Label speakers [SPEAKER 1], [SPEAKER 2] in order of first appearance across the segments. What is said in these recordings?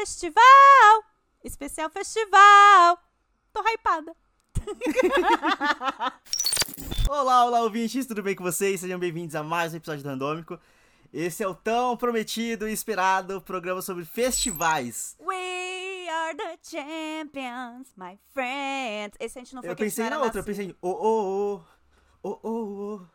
[SPEAKER 1] Festival! Especial Festival! Tô hypada.
[SPEAKER 2] Olá, olá, ouvintes, tudo bem com vocês? Sejam bem-vindos a mais um episódio do Randômico. Esse é o tão prometido e esperado programa sobre festivais.
[SPEAKER 1] We are the champions, my friends. Esse a gente não foi
[SPEAKER 2] Eu pensei na outra, eu pensei em oh, oh, oh, oh, oh, oh,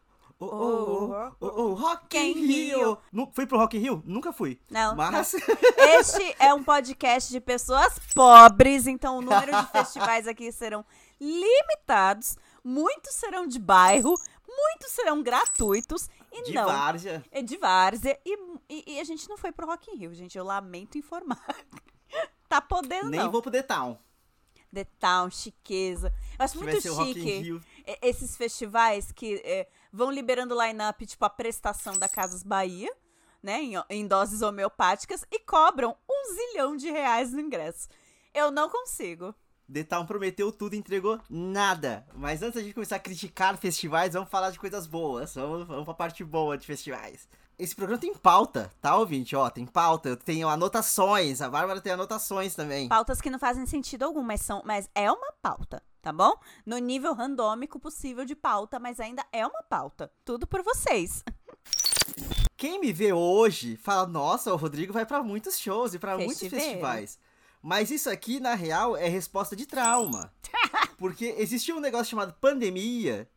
[SPEAKER 2] oh, oh, oh, oh, Rock in Rio. Fui pro Rock in Rio? Nunca fui.
[SPEAKER 1] Não,
[SPEAKER 2] Mas...
[SPEAKER 1] Este é um podcast de pessoas pobres, então o número de festivais aqui serão limitados. Muitos serão de bairro, muitos serão gratuitos e
[SPEAKER 2] De
[SPEAKER 1] não.
[SPEAKER 2] várzea.
[SPEAKER 1] É de várzea e, e, e a gente não foi pro Rock in Rio, gente. Eu lamento informar. tá podendo
[SPEAKER 2] Nem
[SPEAKER 1] não.
[SPEAKER 2] vou pro The Town.
[SPEAKER 1] The Town, chiqueza. Eu acho
[SPEAKER 2] Que
[SPEAKER 1] muito chique
[SPEAKER 2] Rio.
[SPEAKER 1] esses festivais que é, vão liberando line-up, tipo a prestação da Casas Bahia, né? Em, em doses homeopáticas, e cobram um zilhão de reais no ingresso. Eu não consigo.
[SPEAKER 2] The Town prometeu tudo e entregou nada. Mas antes da gente começar a criticar festivais, vamos falar de coisas boas. Vamos, vamos pra parte boa de festivais. Esse programa tem pauta, tá, ouvinte? Ó, tem pauta. Eu tenho anotações. A Bárbara tem anotações também.
[SPEAKER 1] Pautas que não fazem sentido algum, mas, são, mas é uma pauta, tá bom? No nível randômico possível de pauta, mas ainda é uma pauta. Tudo por vocês.
[SPEAKER 2] Quem me vê hoje fala: Nossa, o Rodrigo vai pra muitos shows e pra muitos festivais. Mas isso aqui, na real, é resposta de trauma. Porque existia um negócio chamado pandemia.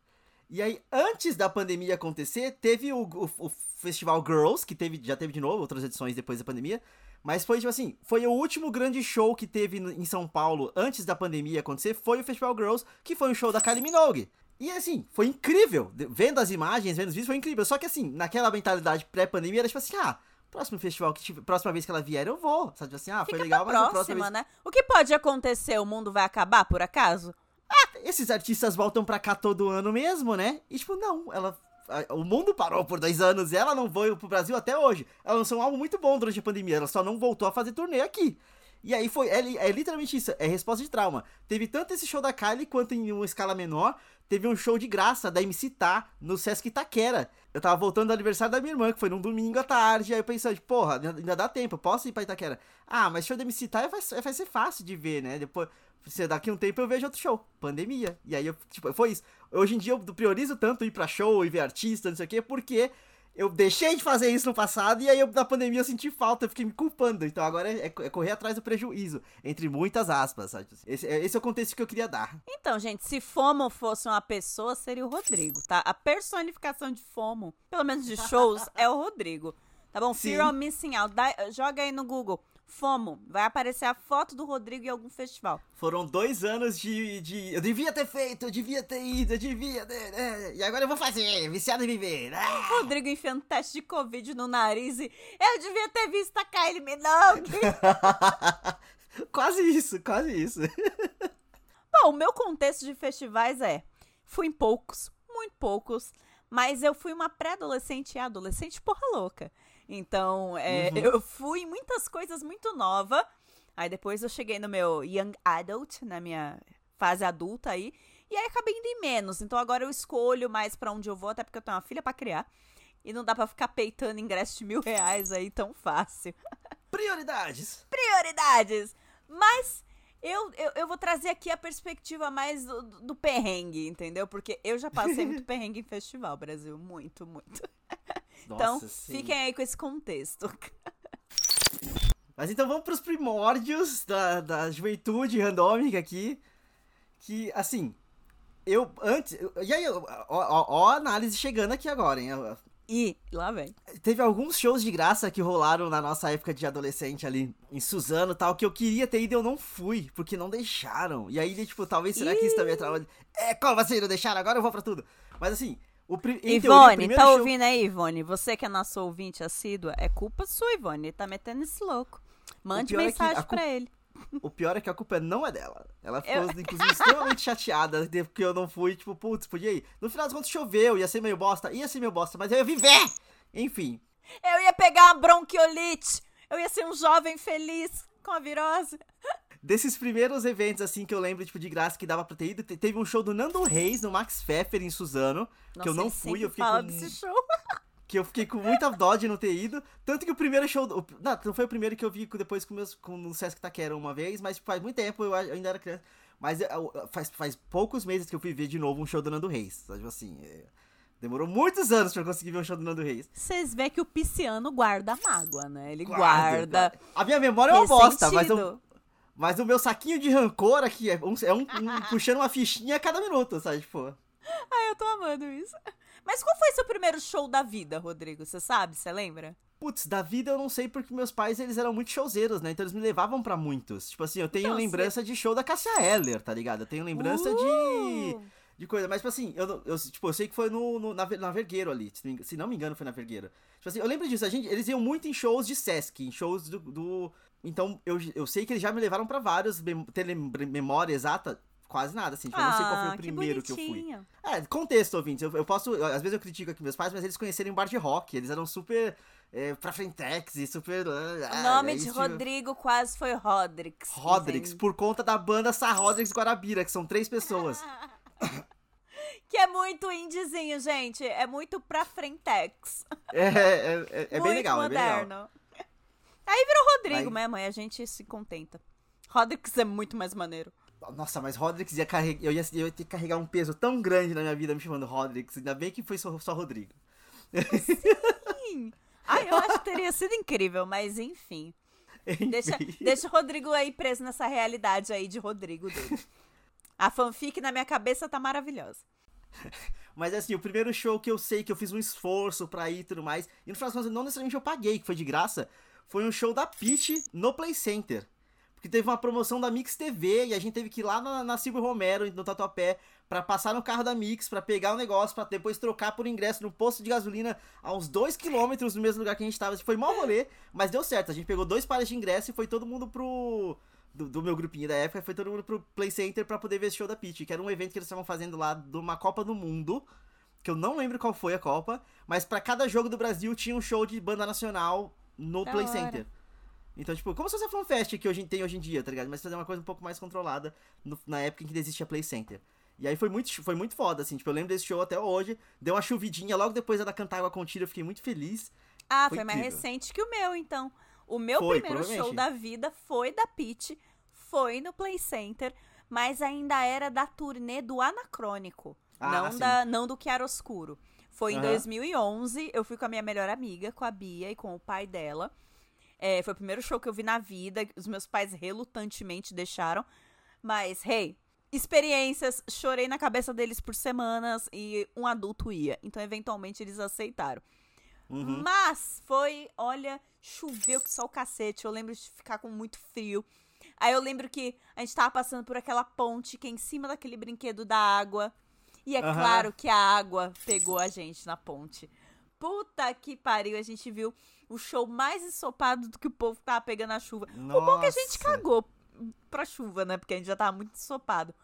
[SPEAKER 2] E aí, antes da pandemia acontecer, teve o, o- o Festival Girls, que teve, já teve de novo, outras edições depois da pandemia. Mas foi, tipo assim, foi o último grande show que teve em São Paulo antes da pandemia acontecer, foi o Festival Girls, que foi um show da Kylie Minogue. E assim, foi incrível. Vendo as imagens, vendo os vídeos, foi incrível. Só que assim, naquela mentalidade pré-pandemia, era tipo assim, ah, próximo festival que tiver, próxima vez que ela vier, eu vou. Sabe, tipo assim, ah, foi
[SPEAKER 1] Fica
[SPEAKER 2] legal,
[SPEAKER 1] pra
[SPEAKER 2] mas a
[SPEAKER 1] próxima,
[SPEAKER 2] próxima vez...
[SPEAKER 1] né? O que pode acontecer? O mundo vai acabar, por acaso?
[SPEAKER 2] Esses artistas voltam pra cá todo ano mesmo, né? E tipo, não, ela. O mundo parou por dois anos e ela não veio pro Brasil até hoje. Ela lançou um álbum muito bom durante a pandemia, ela só não voltou a fazer turnê aqui. E aí foi, é, é literalmente isso, é resposta de trauma. Teve tanto esse show da Kylie quanto em uma escala menor, teve um show de graça da MC Tá no Sesc Itaquera. Eu tava voltando do aniversário da minha irmã, que foi num domingo à tarde, aí eu pensei, tipo, porra, ainda dá tempo, posso ir pra Itaquera. Ah, mas show da MC Tá vai, vai ser fácil de ver, né? Depois, se daqui a um tempo eu vejo outro show, pandemia. E aí eu, tipo, foi isso. Hoje em dia eu priorizo tanto ir pra show e ver artista, não sei o quê, porque eu deixei de fazer isso no passado e aí eu, na pandemia eu senti falta, eu fiquei me culpando. Então agora é, é correr atrás do prejuízo, entre muitas aspas, sabe? Esse, é- esse é o contexto que eu queria dar.
[SPEAKER 1] Então, gente, se FOMO fosse uma pessoa, seria o Rodrigo, tá? A personificação de FOMO, pelo menos de shows, é o Rodrigo. Tá bom?
[SPEAKER 2] Sim.
[SPEAKER 1] Fear of Missing Out. Dá- joga aí no Google. FOMO. Vai aparecer a foto do Rodrigo em algum festival.
[SPEAKER 2] Foram dois anos de, de. Eu devia ter feito, eu devia ter ido, eu devia ter. é, e agora eu vou fazer, viciado em viver. Ah!
[SPEAKER 1] Rodrigo enfiando teste de Covid no nariz e eu devia ter visto a Kylie Minogue.
[SPEAKER 2] quase isso, quase isso.
[SPEAKER 1] Bom, o meu contexto de festivais é: fui em poucos, muito poucos, mas eu fui uma pré-adolescente e adolescente porra louca. Então, é,
[SPEAKER 2] Uhum.
[SPEAKER 1] eu fui em muitas coisas muito nova. Aí depois eu cheguei no meu young adult, na minha fase adulta aí, e aí acabei indo em menos. Então agora eu escolho mais pra onde eu vou, até porque eu tenho uma filha pra criar. E não dá pra ficar peitando ingresso de mil reais aí tão fácil
[SPEAKER 2] Prioridades.
[SPEAKER 1] prioridades. Mas eu, eu, eu vou trazer aqui a perspectiva mais do, do perrengue, entendeu? Porque eu já passei muito perrengue em festival, Brasil. Muito, muito. Então,
[SPEAKER 2] Nossa,
[SPEAKER 1] fiquem aí com esse contexto.
[SPEAKER 2] Mas então vamos pros primórdios da, da juventude randômica aqui. Que, assim, eu antes. E aí, ó, ó, ó a análise chegando aqui agora, hein?
[SPEAKER 1] E lá vem.
[SPEAKER 2] Teve alguns shows de graça que rolaram na nossa época de adolescente ali em Suzano e tal, que eu queria ter ido e eu não fui, porque não deixaram. E aí, tipo, talvez será que isso também é trauma? de- É, como assim, não deixaram? Agora eu vou pra tudo. Mas assim, pri... em teoria, o
[SPEAKER 1] Ivone,
[SPEAKER 2] primeiro
[SPEAKER 1] tá
[SPEAKER 2] show-
[SPEAKER 1] ouvindo aí, Ivone? Você que é nosso ouvinte assídua, é culpa sua, Ivone. Ele tá metendo esse louco. Mande
[SPEAKER 2] é
[SPEAKER 1] mensagem
[SPEAKER 2] a
[SPEAKER 1] pra ele.
[SPEAKER 2] O pior é que a culpa não é dela. Ela ficou,
[SPEAKER 1] Eu-
[SPEAKER 2] inclusive, extremamente chateada porque eu não fui, tipo, putz, podia ir. No final das contas, choveu, ia ser meio bosta, ia ser meio bosta, mas eu ia viver! Enfim,
[SPEAKER 1] Eu ia pegar uma bronquiolite. Eu ia ser um jovem feliz com a virose.
[SPEAKER 2] Desses primeiros eventos, assim, que eu lembro, tipo, de graça que dava pra ter ido, te- teve um show do Nando Reis no Max Pfeffer em Suzano, que eu
[SPEAKER 1] Nossa,
[SPEAKER 2] não fui, eu fiquei com...
[SPEAKER 1] desse show.
[SPEAKER 2] que eu fiquei com muita dó de não ter ido. Tanto que o primeiro show. o- não, não foi o primeiro que eu vi depois com meus com no Sesc Taquera uma vez, mas faz muito tempo, eu, ainda era criança. Mas eu- eu- faz, faz poucos meses que eu fui ver de novo um show do Nando Reis. Sabe assim, é, demorou muitos anos pra eu conseguir ver um show do Nando Reis.
[SPEAKER 1] Vocês veem que o pisciano guarda mágoa, né? Ele guarda.
[SPEAKER 2] A minha memória é uma bosta, mas, eu. Mas o meu saquinho de rancor aqui é um, é um- um puxando uma fichinha a cada minuto, sabe? Tipo.
[SPEAKER 1] Ai, eu tô amando isso. Mas qual foi seu primeiro show da vida, Rodrigo? Você sabe? Você lembra?
[SPEAKER 2] Putz, da vida eu não sei porque meus pais, eles eram muito showzeiros, né? Então eles me levavam pra muitos. Tipo assim, eu tenho
[SPEAKER 1] Então,
[SPEAKER 2] lembrança de show da Cassia Eller, tá ligado? Eu tenho lembrança de,
[SPEAKER 1] Uh!
[SPEAKER 2] de coisa. Mas, tipo assim, eu, eu, tipo, eu sei que foi no, no- na, na Vergueiro ali. Se não me engano- Se não me engano, foi na Vergueiro. Tipo assim, eu lembro disso. A gente, eles iam muito em shows de Sesc, em shows do... do- Então, eu, eu sei que eles já me levaram pra vários. mem- Ter memória exata, quase nada, assim. Tipo, eu não sei qual foi
[SPEAKER 1] Ah,
[SPEAKER 2] o primeiro que, eu fui. É, contexto, ouvintes. Eu, eu posso. Às vezes eu critico aqui meus pais, mas eles conhecerem um bar de rock. Eles eram super. É, pra frentex e super.
[SPEAKER 1] O nome de Rodrigo quase foi Rodrix.
[SPEAKER 2] Rodrix, por conta da banda Sá Rodrix Guarabira, que são três pessoas.
[SPEAKER 1] Que é muito indizinho, gente. É muito pra frentex.
[SPEAKER 2] É, é, é, é bem legal, é bem legal.
[SPEAKER 1] Aí virou Rodrigo
[SPEAKER 2] Aí-
[SPEAKER 1] mesmo, aí a gente se contenta. Rodrix é muito mais maneiro.
[SPEAKER 2] Nossa, mas Rodrix ia carregar. Eu ia, eu ia ter que carregar um peso tão grande na minha vida me chamando Rodrix. Ainda bem que foi só, só Rodrigo.
[SPEAKER 1] Sim. Ai, eu acho que teria sido incrível, mas enfim. Deixa, deixa o Rodrigo aí preso nessa realidade aí de Rodrigo dele. A fanfic na minha cabeça tá maravilhosa.
[SPEAKER 2] Mas assim, o primeiro show que eu sei que eu fiz um esforço pra ir e tudo mais, e no final das contas, não necessariamente eu paguei, que foi de graça, foi um show da Peach no Play Center. Porque teve uma promoção da Mix TV e a gente teve que ir lá na, na Silvio Romero, no Tatuapé, pra passar no carro da Mix, pra pegar o negócio, pra depois trocar por ingresso no posto de gasolina a uns 2km no mesmo lugar que a gente tava. Foi mau rolê, mas deu certo. A gente pegou dois pares de ingresso e foi todo mundo pro. Do, do meu grupinho da época, foi todo mundo pro Play Center pra poder ver esse show da Peach, que era um evento que eles estavam fazendo lá de uma Copa do Mundo que eu não lembro qual foi a Copa, mas pra cada jogo do Brasil tinha um show de banda nacional no
[SPEAKER 1] Da
[SPEAKER 2] Play
[SPEAKER 1] hora.
[SPEAKER 2] Center. Então, tipo, como se fosse a FanFest que hoje tem hoje em dia, tá ligado? Mas fazer uma coisa um pouco mais controlada no- na época em que existia Play Center. E aí foi muito, foi muito foda, assim, tipo, eu lembro desse show até hoje. Deu uma chuvidinha, logo depois da Cantar Água com Tiro, eu fiquei muito feliz.
[SPEAKER 1] Ah,
[SPEAKER 2] Foi
[SPEAKER 1] foi, mais recente que o meu, então. O meu
[SPEAKER 2] Foi,
[SPEAKER 1] primeiro show da vida foi da Peach, foi no Play Center, mas ainda era da turnê do Anacrônico,
[SPEAKER 2] Ah,
[SPEAKER 1] não,
[SPEAKER 2] sim.
[SPEAKER 1] da, não do Chiaroscuro. Foi em
[SPEAKER 2] Aham.
[SPEAKER 1] 2011, eu fui com a minha melhor amiga, com a Bia e com o pai dela. É, foi o primeiro show que eu vi na vida, os meus pais relutantemente deixaram. Mas, hey, experiências, chorei na cabeça deles por semanas e um adulto ia. Então, eventualmente, eles aceitaram.
[SPEAKER 2] Uhum.
[SPEAKER 1] Mas foi, olha, choveu que só o cacete. Eu lembro de ficar com muito frio. Aí eu lembro que a gente tava passando por aquela ponte que é em cima daquele brinquedo da água. E é
[SPEAKER 2] Aham.
[SPEAKER 1] claro que a água pegou a gente na ponte. Puta que pariu, a gente viu o show mais ensopado do que o povo tava pegando a chuva. O bom é que a gente
[SPEAKER 2] Nossa.
[SPEAKER 1] cagou pra chuva, né? Porque a gente já tava muito ensopado.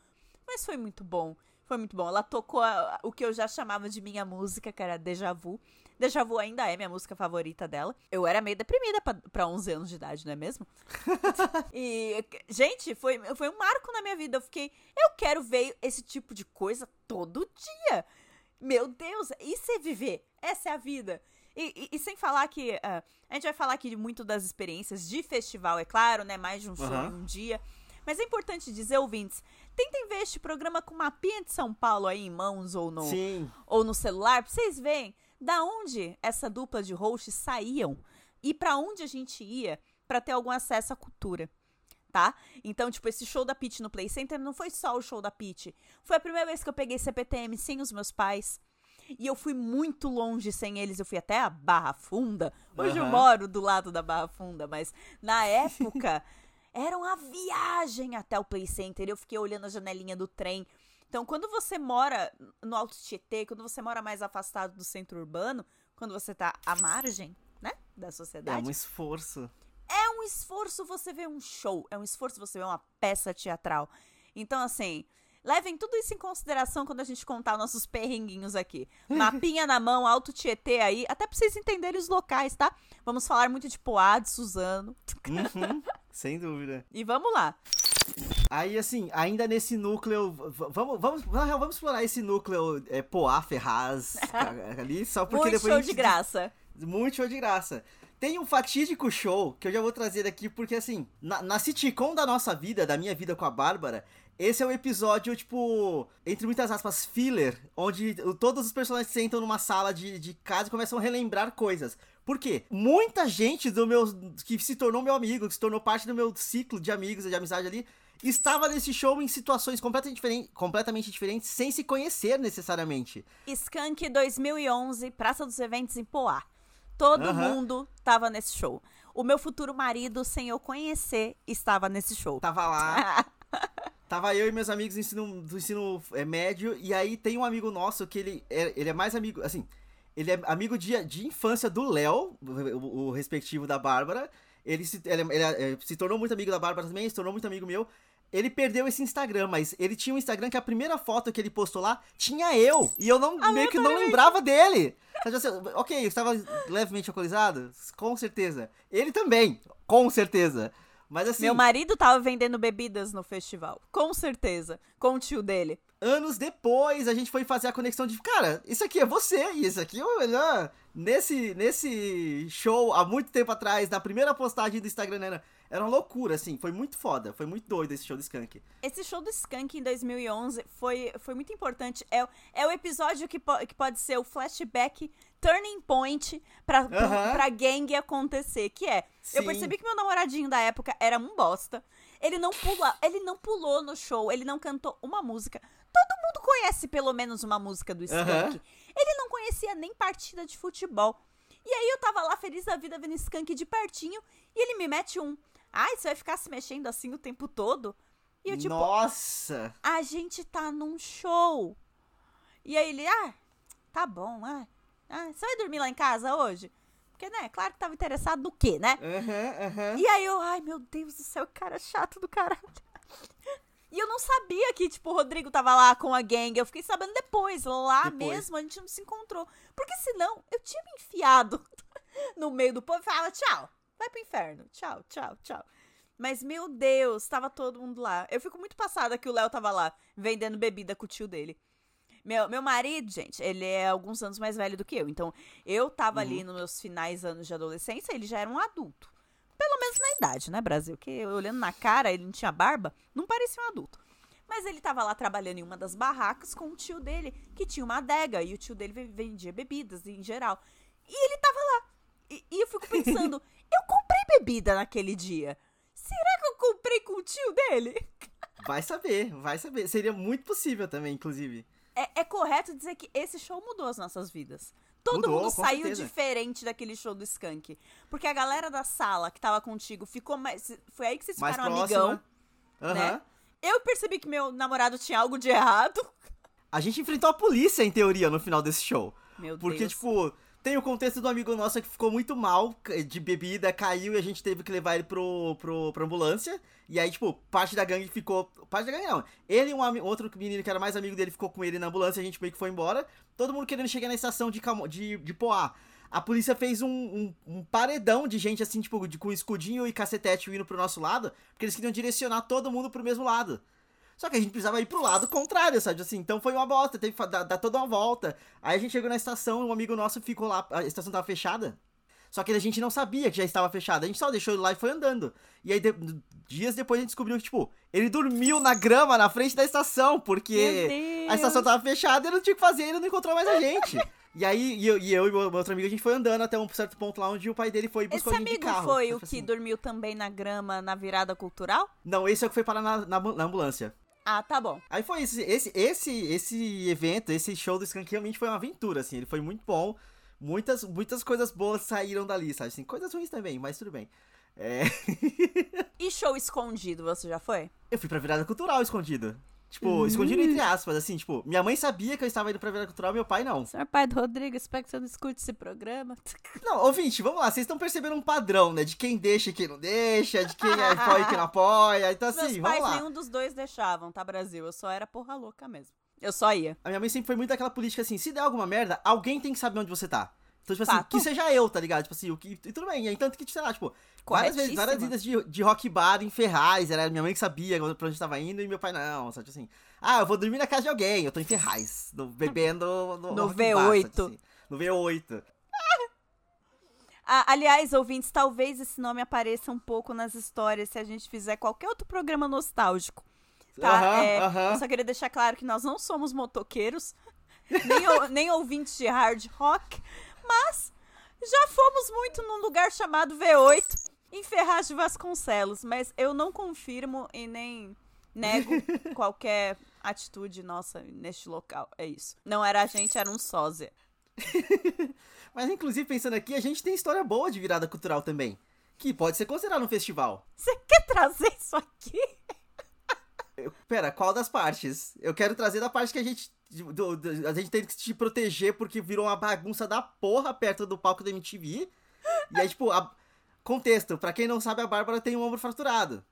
[SPEAKER 1] Mas foi muito bom. Foi muito bom. Ela tocou a- o que eu já chamava de minha música, que era Deja Vu. Deja Vu ainda é minha música favorita dela. Eu era meio deprimida pra, pra 11 anos de idade, não é mesmo? e, gente, foi, foi um marco na minha vida. Eu fiquei, eu quero ver esse tipo de coisa todo dia. Meu Deus, isso é viver. Essa é a vida. E, e- e sem falar que. ah, a gente vai falar aqui muito das experiências de festival, é claro, né? Mais de um show
[SPEAKER 2] Aham.
[SPEAKER 1] em um dia. Mas é importante dizer, ouvintes, tentem ver este programa com mapinha de São Paulo aí em mãos ou no,
[SPEAKER 2] Sim.
[SPEAKER 1] ou no celular, pra vocês verem da onde essa dupla de hosts saíam e pra onde a gente ia pra ter algum acesso à cultura. Tá? Então, tipo, esse show da Pitty no Play Center não foi só o show da Pitty. Foi a primeira vez que eu peguei CPTM sem os meus pais. E eu fui muito longe sem eles. Eu fui até a Barra Funda. Hoje eu
[SPEAKER 2] Aham.
[SPEAKER 1] moro do lado da Barra Funda, mas na época era uma viagem até o Play Center. Eu fiquei olhando a janelinha do trem. Então, quando você mora no Alto Tietê, quando você mora mais afastado do centro urbano, quando você tá à margem, né, da
[SPEAKER 2] É
[SPEAKER 1] sociedade,
[SPEAKER 2] um esforço.
[SPEAKER 1] é um esforço você ver um show, é um esforço você ver uma peça teatral. Então, assim, levem tudo isso em consideração quando a gente contar nossos perrenguinhos aqui. Mapinha na mão, Alto Tietê aí, até pra vocês entenderem os locais, tá? Vamos falar muito de Poá, de Suzano.
[SPEAKER 2] Uhum, sem dúvida.
[SPEAKER 1] E vamos lá.
[SPEAKER 2] Aí, assim, ainda nesse núcleo. Vamos, vamos, vamos explorar esse núcleo é, Poá, Ferraz ali, só porque
[SPEAKER 1] Muito
[SPEAKER 2] depois.
[SPEAKER 1] show
[SPEAKER 2] gente
[SPEAKER 1] de graça.
[SPEAKER 2] Muito show de graça. Tem um fatídico show que eu já vou trazer aqui, porque assim, na, na sitcom da nossa vida, da minha vida com a Bárbara, esse é um episódio, tipo, entre muitas aspas, filler, onde o- todos os personagens sentam numa sala de, de casa e começam a relembrar coisas. Por quê? Muita gente do meu. que se tornou meu amigo, que se tornou parte do meu ciclo de amigos e de amizade ali, estava nesse show em situações completamente, completamente diferentes, sem se conhecer necessariamente.
[SPEAKER 1] Skank 2011, Praça dos Eventos em Poá. Todo
[SPEAKER 2] Aham.
[SPEAKER 1] mundo tava nesse show. O meu futuro marido, sem eu conhecer, estava nesse show.
[SPEAKER 2] Tava lá. Tava eu e meus amigos do ensino, do ensino é, médio, e aí tem um amigo nosso que ele é, ele é mais amigo, assim, ele é amigo de, de infância do Léo, o, o respectivo da Bárbara. Ele, se, ele, ele, é, se tornou muito amigo da Bárbara também, se tornou muito amigo meu. Ele perdeu esse Instagram, mas ele tinha um Instagram que a primeira foto que ele postou lá tinha eu. E eu não meio que não lembrava dele. Sabe assim, ok, eu estava levemente alcoolizado? Com certeza. Ele também, com certeza. Mas assim.
[SPEAKER 1] Meu marido tava vendendo bebidas no festival. Com certeza. Com o tio dele.
[SPEAKER 2] Anos depois a gente foi fazer a conexão de, cara, isso aqui é você, e isso aqui é o melhor. Nesse, nesse show, há muito tempo atrás, na primeira postagem do Instagram, era, era uma loucura, assim, foi muito foda, foi muito doido esse show do Skank.
[SPEAKER 1] Esse show do Skank em 2011 foi, foi muito importante. É, o- é o episódio que, po- que pode ser o flashback turning point pra, pra gangue acontecer. Que é, eu
[SPEAKER 2] Sim.
[SPEAKER 1] percebi que meu namoradinho da época era um bosta. Ele não, pula, ele não pulou no show, ele não cantou uma música. Todo mundo conhece pelo menos uma música do Skank.
[SPEAKER 2] Aham.
[SPEAKER 1] Ele não conhecia nem partida de futebol. E aí eu tava lá feliz da vida vendo Skank de pertinho e ele me mete um. Ai, você vai ficar se mexendo assim o tempo todo? E eu tipo,
[SPEAKER 2] Nossa!
[SPEAKER 1] a gente tá num show. E aí ele, ah, tá bom, ah, ah, você vai dormir lá em casa hoje? Porque, né, claro que tava interessado no quê, né?
[SPEAKER 2] Aham, aham.
[SPEAKER 1] E aí eu, ai, meu Deus do céu, cara chato do caralho. E eu não sabia que, tipo, o Rodrigo tava lá com a gang. Eu fiquei sabendo depois. Lá
[SPEAKER 2] Depois.
[SPEAKER 1] mesmo a gente não se encontrou. Porque senão eu tinha me enfiado no meio do povo e falava, tchau, vai pro inferno. Tchau, tchau, tchau. Mas, meu Deus, tava todo mundo lá. Eu fico muito passada que o Léo tava lá vendendo bebida com o tio dele. Meu, meu marido, gente, ele é alguns anos mais velho do que eu. Então, eu tava ali nos meus finais anos de adolescência, ele já era um adulto. Pelo menos na idade, né, Brasil? Que olhando na cara, ele não tinha barba, não parecia um adulto. Mas ele tava lá trabalhando em uma das barracas com o tio dele, que tinha uma adega, e o tio dele ve- vendia bebidas em geral. E ele tava lá. E, e eu fico pensando, eu comprei bebida naquele dia. Será que eu comprei com o tio dele?
[SPEAKER 2] Vai saber, vai saber. Seria muito possível também, inclusive.
[SPEAKER 1] É, é correto dizer que esse show mudou as nossas vidas. Todo
[SPEAKER 2] Mudou,
[SPEAKER 1] mundo saiu
[SPEAKER 2] certeza.
[SPEAKER 1] diferente daquele show do Skank. Porque a galera da sala que tava contigo ficou mais. Foi aí que vocês
[SPEAKER 2] Mais
[SPEAKER 1] ficaram
[SPEAKER 2] próxima.
[SPEAKER 1] amigão.
[SPEAKER 2] Aham.
[SPEAKER 1] né? Eu percebi que meu namorado tinha algo de errado.
[SPEAKER 2] A gente enfrentou a polícia, em teoria, no final desse show.
[SPEAKER 1] Meu
[SPEAKER 2] Porque,
[SPEAKER 1] Deus.
[SPEAKER 2] tipo, tem o contexto do amigo nosso que ficou muito mal de bebida, caiu e a gente teve que levar ele pro, pro, pra ambulância. E aí, tipo, parte da gangue ficou. Parte da gangue não. Ele e um outro menino que era mais amigo dele ficou com ele na ambulância, a gente meio que foi embora. Todo mundo querendo chegar na estação de, Camo- de, de Poá. A polícia fez um, um, um paredão de gente, assim, tipo, de, com escudinho e cacetete indo pro nosso lado, porque eles queriam direcionar todo mundo pro mesmo lado. Só que a gente precisava ir pro lado contrário, sabe? Assim, então foi uma bosta, teve que dar, dar toda uma volta. Aí a gente chegou na estação, um amigo nosso ficou lá, a estação tava fechada. Só que a gente não sabia que já estava fechada. A gente só deixou ele lá e foi andando. E aí, de- dias depois, a gente descobriu que, tipo, ele dormiu na grama na frente da estação, porque a estação
[SPEAKER 1] Deus.
[SPEAKER 2] tava fechada e ele não tinha o que fazer, ele não encontrou mais a gente. e aí, e eu, e eu e meu outro amigo, a gente foi andando até um certo ponto lá onde o pai dele foi e
[SPEAKER 1] Esse
[SPEAKER 2] a gente de
[SPEAKER 1] amigo
[SPEAKER 2] carro.
[SPEAKER 1] foi o que
[SPEAKER 2] assim.
[SPEAKER 1] dormiu também na grama na virada cultural?
[SPEAKER 2] Não, esse é o que foi parar na, na, na ambulância.
[SPEAKER 1] Ah, tá bom.
[SPEAKER 2] Aí foi isso. Esse, esse, esse evento, esse show do Skank realmente foi uma aventura, assim. Ele foi muito bom. Muitas, muitas coisas boas saíram dali, sabe? Assim, coisas ruins também, mas tudo bem. É...
[SPEAKER 1] E show escondido, você já foi?
[SPEAKER 2] eu fui pra virada cultural escondido. Tipo,
[SPEAKER 1] Hum.
[SPEAKER 2] escondido entre aspas, assim, tipo, minha mãe sabia que eu estava indo pra virada cultural, meu pai não.
[SPEAKER 1] Senhor pai do Rodrigo, espero que você não escute esse programa.
[SPEAKER 2] Não, ouvinte, vamos lá, vocês estão percebendo um padrão, né? De quem deixa e quem não deixa, de quem apoia e quem não apoia. Então,
[SPEAKER 1] Meus
[SPEAKER 2] assim,
[SPEAKER 1] pais,
[SPEAKER 2] vamos lá.
[SPEAKER 1] nenhum dos dois deixavam, tá, Brasil? Eu só era porra louca mesmo. Eu só ia.
[SPEAKER 2] A minha mãe sempre foi muito aquela política assim, se der alguma merda, alguém tem que saber onde você tá. Então, tipo assim,
[SPEAKER 1] Fato.
[SPEAKER 2] que seja eu, tá ligado? Tipo assim, o que. E tudo bem. E aí, tanto que, sei lá, tipo, várias vezes, várias idas de, de rock bar em Ferraz. Era minha mãe que sabia pra onde tava indo e meu pai não. Sabe tipo assim, ah, eu vou dormir na casa de alguém, eu tô em Ferraz. no- bebendo no,
[SPEAKER 1] No
[SPEAKER 2] rock bar, sabe
[SPEAKER 1] V8.
[SPEAKER 2] assim? no V8.
[SPEAKER 1] Ah, aliás, ouvintes, talvez esse nome apareça um pouco nas histórias se a gente fizer qualquer outro programa nostálgico. Tá? É. Eu só queria deixar claro que nós não somos motoqueiros, nem, nem ouvintes de hard rock, mas já fomos muito num lugar chamado V8, em Ferraz de Vasconcelos. Mas eu não confirmo e nem nego qualquer atitude nossa neste local. É isso. Não era a gente, era um sósia.
[SPEAKER 2] Mas, inclusive, pensando aqui, a gente tem história boa de virada cultural também. Que pode ser considerado um festival.
[SPEAKER 1] Você quer trazer isso aqui?
[SPEAKER 2] Eu- pera, qual das partes? Eu quero trazer da parte que a gente. do- do- a gente tem que se proteger porque virou uma bagunça da porra perto do palco da MTV. E aí, tipo, a- contexto, pra quem não sabe, a Bárbara tem um ombro fraturado.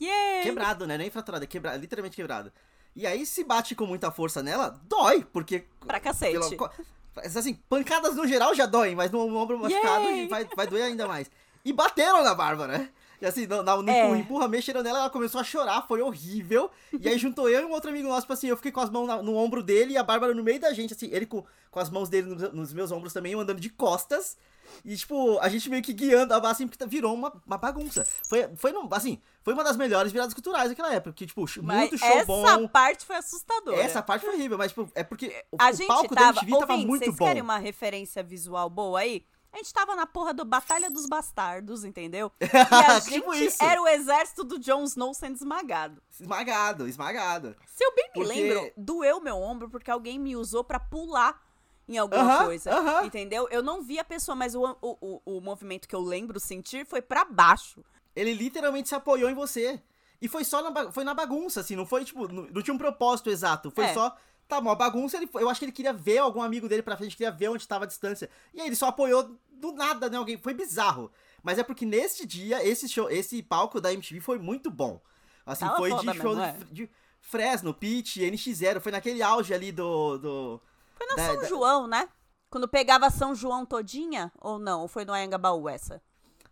[SPEAKER 1] Yay!
[SPEAKER 2] Quebrado, né? Nem fraturado, é quebrado, literalmente quebrado. E aí, se bate com muita força nela, dói, porque.
[SPEAKER 1] Pra cacete.
[SPEAKER 2] co- assim, pancadas no geral já doem, mas no ombro machucado
[SPEAKER 1] Yay!
[SPEAKER 2] vai, vai doer ainda mais. E bateram na Bárbara. E assim, no, na- no
[SPEAKER 1] É.
[SPEAKER 2] empurra, mexeram nela, ela começou a chorar, foi horrível. E aí juntou eu e um outro amigo nosso, tipo assim, eu fiquei com as mãos na- no ombro dele e a Bárbara no meio da gente, assim, ele com, com as mãos dele nos, nos meus ombros também, eu andando de costas. E, tipo, a gente meio que guiando, assim, porque virou uma, uma bagunça. Foi, foi, assim, foi uma das melhores viradas culturais daquela época, que, tipo,
[SPEAKER 1] Mas
[SPEAKER 2] muito show
[SPEAKER 1] essa
[SPEAKER 2] bom.
[SPEAKER 1] parte foi assustadora.
[SPEAKER 2] Essa parte foi horrível, mas, tipo, é porque o,
[SPEAKER 1] a
[SPEAKER 2] o
[SPEAKER 1] gente
[SPEAKER 2] palco da
[SPEAKER 1] tava.
[SPEAKER 2] MTV tava
[SPEAKER 1] Ouvintes,
[SPEAKER 2] muito
[SPEAKER 1] vocês
[SPEAKER 2] bom.
[SPEAKER 1] querem uma referência visual boa aí? A gente tava na porra do Batalha dos Bastardos, entendeu? E a gente
[SPEAKER 2] Tipo isso.
[SPEAKER 1] era o exército do Jon Snow sendo esmagado.
[SPEAKER 2] Esmagado, esmagado.
[SPEAKER 1] Se eu bem me
[SPEAKER 2] Porque-
[SPEAKER 1] lembro, doeu meu ombro porque alguém me usou pra pular em alguma
[SPEAKER 2] Aham,
[SPEAKER 1] coisa.
[SPEAKER 2] aham.
[SPEAKER 1] Entendeu? Eu não vi a pessoa, mas o, o, o, o movimento que eu lembro sentir foi pra baixo.
[SPEAKER 2] Ele literalmente se apoiou em você. E foi só na, foi na bagunça, assim, não foi, tipo, não, não tinha um propósito exato. Foi
[SPEAKER 1] É.
[SPEAKER 2] só, tá, uma bagunça, ele, eu acho que ele queria ver algum amigo dele pra frente, queria ver onde tava a distância. E aí ele só apoiou do nada, né, alguém, foi bizarro. Mas é porque nesse dia, esse show, esse palco da MTV foi muito bom. Assim,
[SPEAKER 1] Tava
[SPEAKER 2] foi de show
[SPEAKER 1] mesmo, é.
[SPEAKER 2] de, de Fresno, Pitch, NX0, foi naquele auge ali do... do
[SPEAKER 1] Foi na
[SPEAKER 2] da-
[SPEAKER 1] São
[SPEAKER 2] da-
[SPEAKER 1] João, né? Quando pegava São João todinha, ou não? Ou foi no Anhangabaú essa?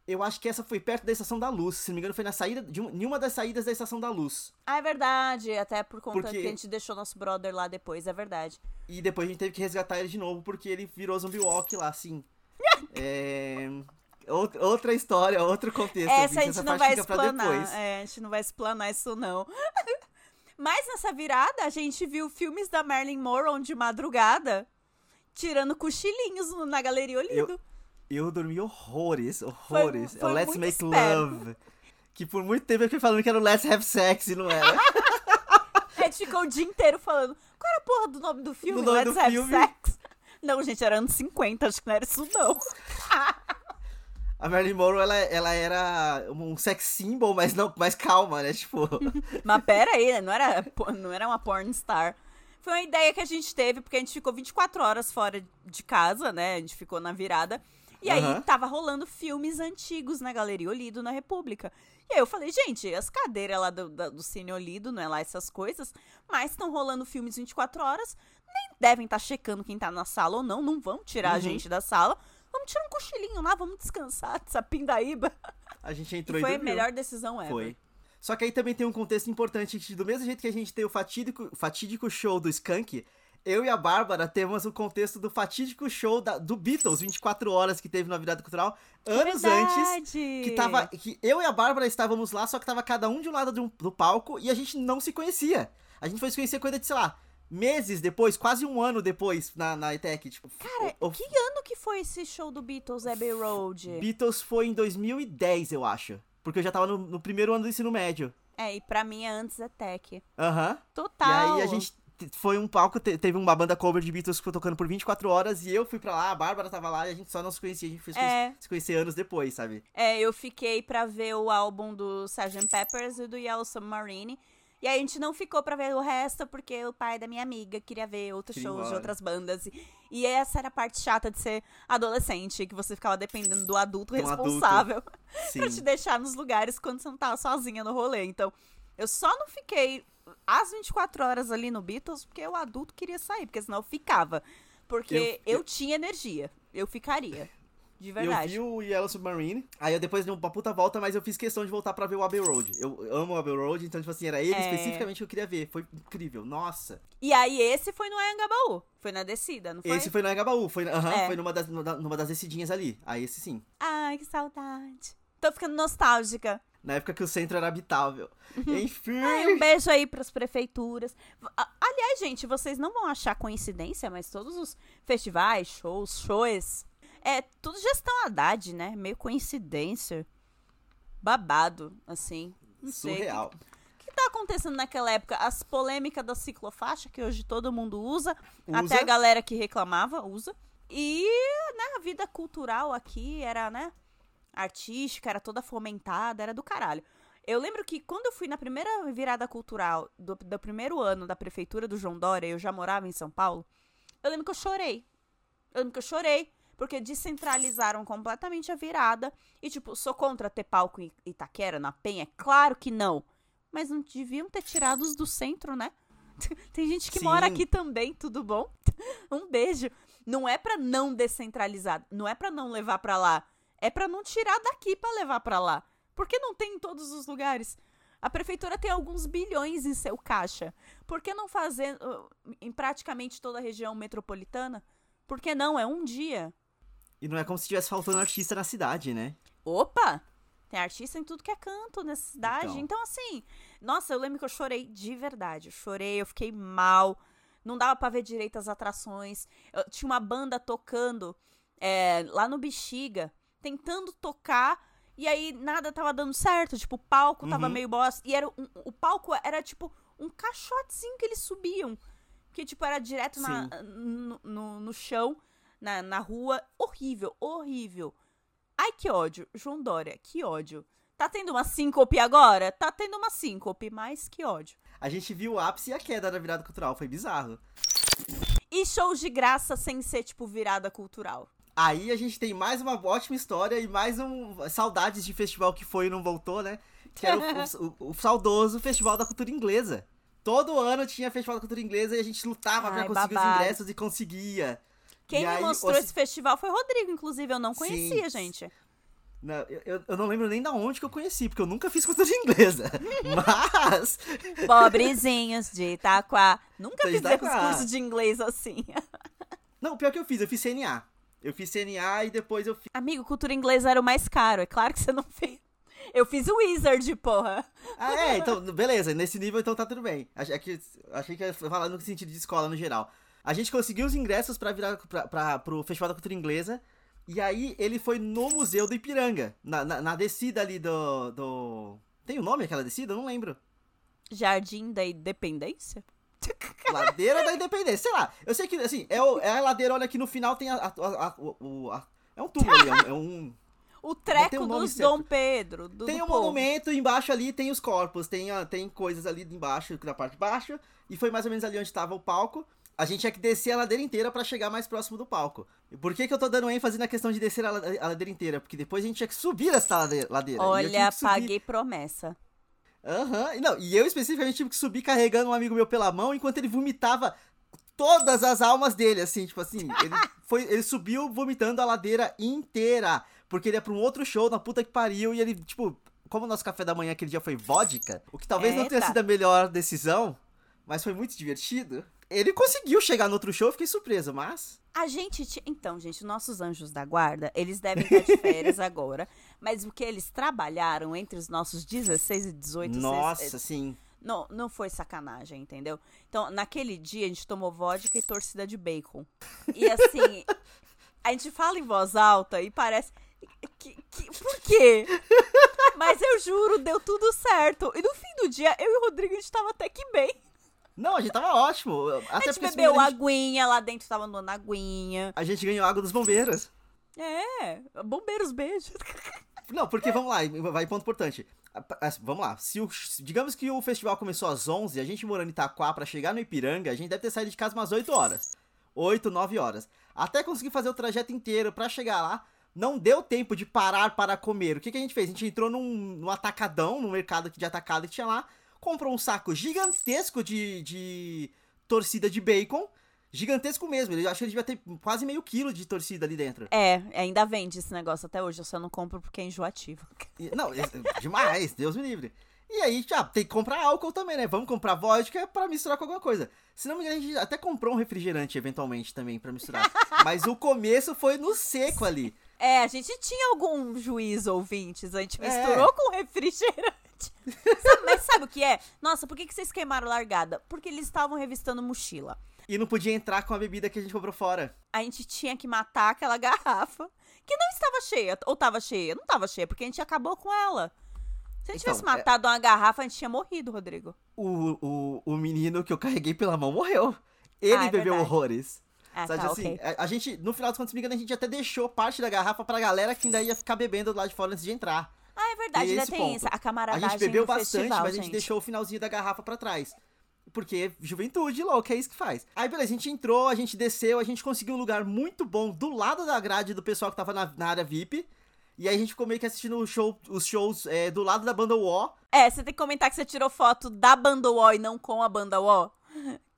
[SPEAKER 2] Eu acho que essa foi perto da Estação da Luz, se não me engano foi na saída, de um- em uma das saídas da Estação da Luz.
[SPEAKER 1] Ah, é verdade. Até por conta
[SPEAKER 2] Porque-
[SPEAKER 1] que a gente deixou nosso brother lá depois, é verdade.
[SPEAKER 2] E depois a gente teve que resgatar ele de novo porque ele virou zumbi walk lá, assim. é... out- Outra história, outro contexto.
[SPEAKER 1] Essa a gente não
[SPEAKER 2] parte
[SPEAKER 1] vai explanar. É, a gente não vai explanar isso, não. Mas nessa virada, a gente viu filmes da Marilyn Monroe de madrugada, tirando cochilinhos na Galeria Olido.
[SPEAKER 2] Eu dormi horrores, horrores.
[SPEAKER 1] foi
[SPEAKER 2] é o Let's Make
[SPEAKER 1] esperto.
[SPEAKER 2] Love. Que por muito tempo eu fiquei falando que era o Let's Have Sex e não era.
[SPEAKER 1] A gente ficou o dia inteiro falando, qual era a porra do nome do filme?
[SPEAKER 2] nome
[SPEAKER 1] Let's
[SPEAKER 2] do
[SPEAKER 1] Have
[SPEAKER 2] filme.
[SPEAKER 1] Sex? Não, gente, era anos 50, acho que não era isso, não.
[SPEAKER 2] A Marilyn Monroe, ela, ela era um sex symbol, mas não, mais calma, né? Tipo,
[SPEAKER 1] Mas pera aí, não era, não era uma porn star. Foi uma ideia que a gente teve, porque a gente ficou 24 horas fora de casa, né? A gente ficou na virada. E aí tava rolando filmes antigos na Galeria Olido, na República. E aí eu falei, gente, as cadeiras lá do, da- do Cine Olido, não é lá essas coisas, mas estão rolando filmes 24 horas, nem devem estar checando quem tá na sala ou não, não vão tirar a
[SPEAKER 2] Uhum.
[SPEAKER 1] gente da sala. Vamos tirar um cochilinho lá, vamos descansar dessa pindaíba.
[SPEAKER 2] a gente
[SPEAKER 1] E
[SPEAKER 2] entrou e,
[SPEAKER 1] foi a
[SPEAKER 2] dormiu.
[SPEAKER 1] melhor decisão ever.
[SPEAKER 2] Foi. Só que aí também tem um contexto importante, que do mesmo jeito que a gente tem o fatídico, fatídico show do Skank, eu e a Bárbara temos o contexto do fatídico show da- do Beatles, 24 horas que teve na virada cultural, anos antes.
[SPEAKER 1] Verdade.
[SPEAKER 2] Que tava. Que eu e a Bárbara estávamos lá, só que tava cada um de um lado um- do palco e a gente não se conhecia. A gente foi se conhecer coisa de, sei lá, meses depois, quase um ano depois na, na ETEC. Tipo,
[SPEAKER 1] Cara,
[SPEAKER 2] o, o
[SPEAKER 1] que ano que foi esse show do Beatles Abbey Road?
[SPEAKER 2] Beatles foi em 2010, eu acho. Porque eu já tava no, no primeiro ano do ensino médio.
[SPEAKER 1] É, e pra mim é antes da Tech.
[SPEAKER 2] Aham.
[SPEAKER 1] Total.
[SPEAKER 2] E aí a gente te- foi um palco, te- teve uma banda cover de Beatles que foi tocando por 24 horas e eu fui pra lá, a Bárbara tava lá e a gente só não se conhecia, a gente foi se
[SPEAKER 1] É.
[SPEAKER 2] conhecer- se conhecer anos depois, sabe?
[SPEAKER 1] É, eu fiquei pra ver o álbum do Sgt. Peppers e do Yellow Submarine. E aí a gente não ficou pra ver o resto porque o pai da minha amiga queria ver outros shows de outras bandas. E- essa era a parte chata de ser adolescente, que você ficava dependendo do adulto
[SPEAKER 2] um adulto.
[SPEAKER 1] responsável
[SPEAKER 2] Sim.
[SPEAKER 1] pra te deixar nos lugares quando você não tava sozinha no rolê. Então, eu só não fiquei às 24 horas ali no Beatles porque o adulto queria sair, porque senão eu ficava. Porque
[SPEAKER 2] Eu-
[SPEAKER 1] eu, tinha energia. eu ficaria. De
[SPEAKER 2] Eu
[SPEAKER 1] verdade.
[SPEAKER 2] vi o Yellow Submarine, aí eu depois dei uma puta volta, mas eu fiz questão de voltar pra ver o Abbey Road. Eu amo o Abbey Road, então, tipo assim, era ele
[SPEAKER 1] É.
[SPEAKER 2] especificamente que eu queria ver. Foi incrível, nossa.
[SPEAKER 1] E aí, esse foi no Anhangabaú. Foi na descida, não foi?
[SPEAKER 2] Esse foi no Engabaú, foi, aham,
[SPEAKER 1] É.
[SPEAKER 2] foi numa das, numa das descidinhas ali. Aí esse sim.
[SPEAKER 1] Ai, que saudade. Tô ficando nostálgica.
[SPEAKER 2] Na época que o centro era habitável. Enfim.
[SPEAKER 1] Ai, um beijo aí pras prefeituras. A- Aliás, gente, vocês não vão achar coincidência, mas todos os festivais, shows, shows, é tudo gestão Haddad, né? Meio coincidência. Babado, assim. Não sei.
[SPEAKER 2] Surreal.
[SPEAKER 1] O que tá acontecendo naquela época? As polêmicas da ciclofaixa, que hoje todo mundo usa,
[SPEAKER 2] Usa.
[SPEAKER 1] até a galera que reclamava usa. E, né, a vida cultural aqui era, né, artística, era toda fomentada, era do caralho. Eu lembro que quando eu fui na primeira virada cultural do, do primeiro ano da prefeitura do João Dória, eu já morava em São Paulo, eu lembro que eu chorei. Eu lembro que eu chorei, porque descentralizaram completamente a virada. E, tipo, sou contra ter palco em Itaquera, na Penha? Claro que não. Mas não deviam ter tirado os do centro, né? Tem gente que
[SPEAKER 2] Sim.
[SPEAKER 1] mora aqui também, tudo bom? Um beijo. Não é pra não descentralizar, não é pra não levar pra lá. É pra não tirar daqui pra levar pra lá. Porque não tem em todos os lugares. A prefeitura tem alguns bilhões em seu caixa. Por que não fazer uh, em praticamente toda a região metropolitana? Por que não? É um dia.
[SPEAKER 2] E não é como se estivesse faltando artista na cidade, né?
[SPEAKER 1] Opa! Tem artista em tudo que é canto nessa cidade.
[SPEAKER 2] Então.
[SPEAKER 1] Então, assim, nossa, eu lembro que eu chorei de verdade. Eu chorei, eu fiquei mal. Não dava pra ver direito as atrações. Eu- tinha uma banda tocando é, lá no Bexiga, tentando tocar. E aí nada tava dando certo. Tipo, o palco tava
[SPEAKER 2] Uhum.
[SPEAKER 1] meio bosta. E era um- o palco era tipo um caixotezinho que eles subiam. Que, tipo, era direto na- no, no, no chão, na, na rua. Horrível, horrível. Ai, que ódio. João Dória, que ódio. Tá tendo uma síncope agora? Tá tendo uma síncope, mas que ódio.
[SPEAKER 2] A gente viu o ápice e a queda da virada cultural, foi bizarro.
[SPEAKER 1] E shows de graça sem ser, tipo, virada cultural.
[SPEAKER 2] Aí a gente tem mais uma ótima história e mais um. Saudades de festival que foi e não voltou, né? Que era o, o- o saudoso Festival da Cultura Inglesa. Todo ano tinha Festival da Cultura Inglesa e a gente lutava pra
[SPEAKER 1] Ai,
[SPEAKER 2] conseguir
[SPEAKER 1] babado.
[SPEAKER 2] os ingressos e conseguia.
[SPEAKER 1] Quem
[SPEAKER 2] E
[SPEAKER 1] me
[SPEAKER 2] aí,
[SPEAKER 1] mostrou esse festival foi o Rodrigo, inclusive. Eu não
[SPEAKER 2] Sim.
[SPEAKER 1] conhecia, gente.
[SPEAKER 2] Não, eu, eu- não lembro nem da onde que eu conheci, porque eu nunca fiz cultura inglesa. Mas.
[SPEAKER 1] Pobrezinhos de Itaquá. Nunca fizemos curso de inglês assim.
[SPEAKER 2] Não, pior que eu fiz, eu fiz CNA. Eu fiz CNA e depois eu fiz.
[SPEAKER 1] Amigo, cultura inglesa era o mais caro. É claro que você não fez. Eu fiz o Wizard, porra.
[SPEAKER 2] Ah, é, então, beleza, nesse nível então tá tudo bem. Achei que, achei que ia falar no sentido de escola no geral. A gente conseguiu os ingressos pra virar pra, pra, pro Festival da Cultura Inglesa. E aí ele foi no Museu do Ipiranga. Na, na, na descida ali do, do. Tem o nome aquela descida? Eu não lembro.
[SPEAKER 1] Jardim da Independência?
[SPEAKER 2] Ladeira da Independência, sei lá. Eu sei que, assim, é, o- é a ladeira, olha que no final tem a. a- a- a- é um túmulo ali, é um- é um
[SPEAKER 1] O treco
[SPEAKER 2] nome
[SPEAKER 1] dos
[SPEAKER 2] certo.
[SPEAKER 1] Dom Pedro. Do,
[SPEAKER 2] Tem um
[SPEAKER 1] povo.
[SPEAKER 2] monumento, embaixo ali tem os corpos, tem, tem coisas ali embaixo, na parte de baixo, e foi mais ou menos ali onde tava o palco. A gente tinha que descer a ladeira inteira pra chegar mais próximo do palco. E por que que eu tô dando ênfase na questão de descer a, la- a ladeira inteira? Porque depois a gente tinha que subir essa lade- ladeira.
[SPEAKER 1] Olha, paguei promessa.
[SPEAKER 2] Aham, e não, e eu especificamente tive que subir carregando um amigo meu pela mão enquanto ele vomitava todas as almas dele, assim, tipo assim, ele, foi, ele subiu vomitando a ladeira inteira, porque ele ia pra um outro show na puta que pariu e ele, tipo, como o nosso café da manhã aquele dia foi vodka, o que talvez não tenha
[SPEAKER 1] Eita.
[SPEAKER 2] sido a melhor decisão, mas foi muito divertido. Ele conseguiu chegar no outro show, eu fiquei surpreso, mas...
[SPEAKER 1] A gente. ti- Então, gente, nossos anjos da guarda, eles devem estar de férias agora. Mas o que eles trabalharam entre os nossos 16 e 18 seis-
[SPEAKER 2] Nossa, sim.
[SPEAKER 1] Não, não foi sacanagem, entendeu? Então, naquele dia, a gente tomou vodka e torcida de bacon. E assim, a gente fala em voz alta e parece. Que, que- por quê? Mas eu juro, deu tudo certo. E no fim do dia, eu e o Rodrigo, a gente tava até que bem.
[SPEAKER 2] Não, a gente tava ótimo. Até
[SPEAKER 1] A gente bebeu
[SPEAKER 2] a gente,
[SPEAKER 1] aguinha, lá dentro tava dando aguinha.
[SPEAKER 2] a gente ganhou água dos bombeiros.
[SPEAKER 1] É, bombeiros, beijo.
[SPEAKER 2] Não, porque vamos lá, vai ponto importante. Vamos lá, se o, digamos que o festival começou às 11, a gente morando em Itaquá pra chegar no Ipiranga, a gente deve ter saído de casa umas 8 horas. 8, 9 horas. Até conseguir fazer o trajeto inteiro pra chegar lá, não deu tempo de parar para comer. O que, que a gente fez? A gente entrou num, num atacadão, num mercado de atacado que tinha lá, comprou um saco gigantesco de, de torcida de bacon Gigantesco mesmo. Ele acho que ele devia ter quase meio quilo de torcida ali dentro.
[SPEAKER 1] É, ainda vende esse negócio até hoje. Eu só não compro porque é enjoativo.
[SPEAKER 2] Não, é- é demais, Deus me livre. E aí, já, tem que comprar álcool também, né? Vamos comprar vodka pra misturar com alguma coisa. Se não me engano, a gente até comprou um refrigerante eventualmente também pra misturar. Mas o começo foi no seco ali.
[SPEAKER 1] É, a gente tinha algum juízo, ouvintes. A gente
[SPEAKER 2] É.
[SPEAKER 1] misturou com refrigerante. Sabe- mas sabe o que é? Nossa, por que, que vocês queimaram largada? Porque eles estavam revistando mochila.
[SPEAKER 2] E não podia entrar com a bebida que a gente comprou fora.
[SPEAKER 1] A gente tinha que matar aquela garrafa que não estava cheia. Ou estava cheia? Não estava cheia, porque a gente acabou com ela. Se a gente
[SPEAKER 2] Então,
[SPEAKER 1] tivesse matado uma garrafa, a gente tinha morrido, Rodrigo.
[SPEAKER 2] O, o, o menino que eu carreguei pela mão morreu. Ele
[SPEAKER 1] Ah, é
[SPEAKER 2] bebeu
[SPEAKER 1] verdade.
[SPEAKER 2] horrores.
[SPEAKER 1] Ah,
[SPEAKER 2] Sabe
[SPEAKER 1] tá,
[SPEAKER 2] assim,
[SPEAKER 1] ok.
[SPEAKER 2] a, a gente, no final das contas, se não me engano, a gente até deixou parte da garrafa pra galera que ainda ia ficar bebendo do lado de fora antes de entrar.
[SPEAKER 1] Ah, é verdade, ainda
[SPEAKER 2] esse
[SPEAKER 1] tem
[SPEAKER 2] ponto.
[SPEAKER 1] isso. A
[SPEAKER 2] A
[SPEAKER 1] camaradagem
[SPEAKER 2] gente bebeu bastante,
[SPEAKER 1] festival,
[SPEAKER 2] mas a gente
[SPEAKER 1] gente.
[SPEAKER 2] deixou o finalzinho da garrafa pra trás. Porque juventude louca, é isso que faz. Aí, beleza, a gente entrou, a gente desceu, a gente conseguiu um lugar muito bom do lado da grade do pessoal que tava na, na área VIP. E aí a gente ficou meio que assistindo show, os shows é, do lado da banda War.
[SPEAKER 1] É, você tem que comentar que você tirou foto da banda UO e não com a banda UO.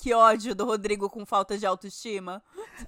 [SPEAKER 1] Que ódio do Rodrigo com falta de autoestima.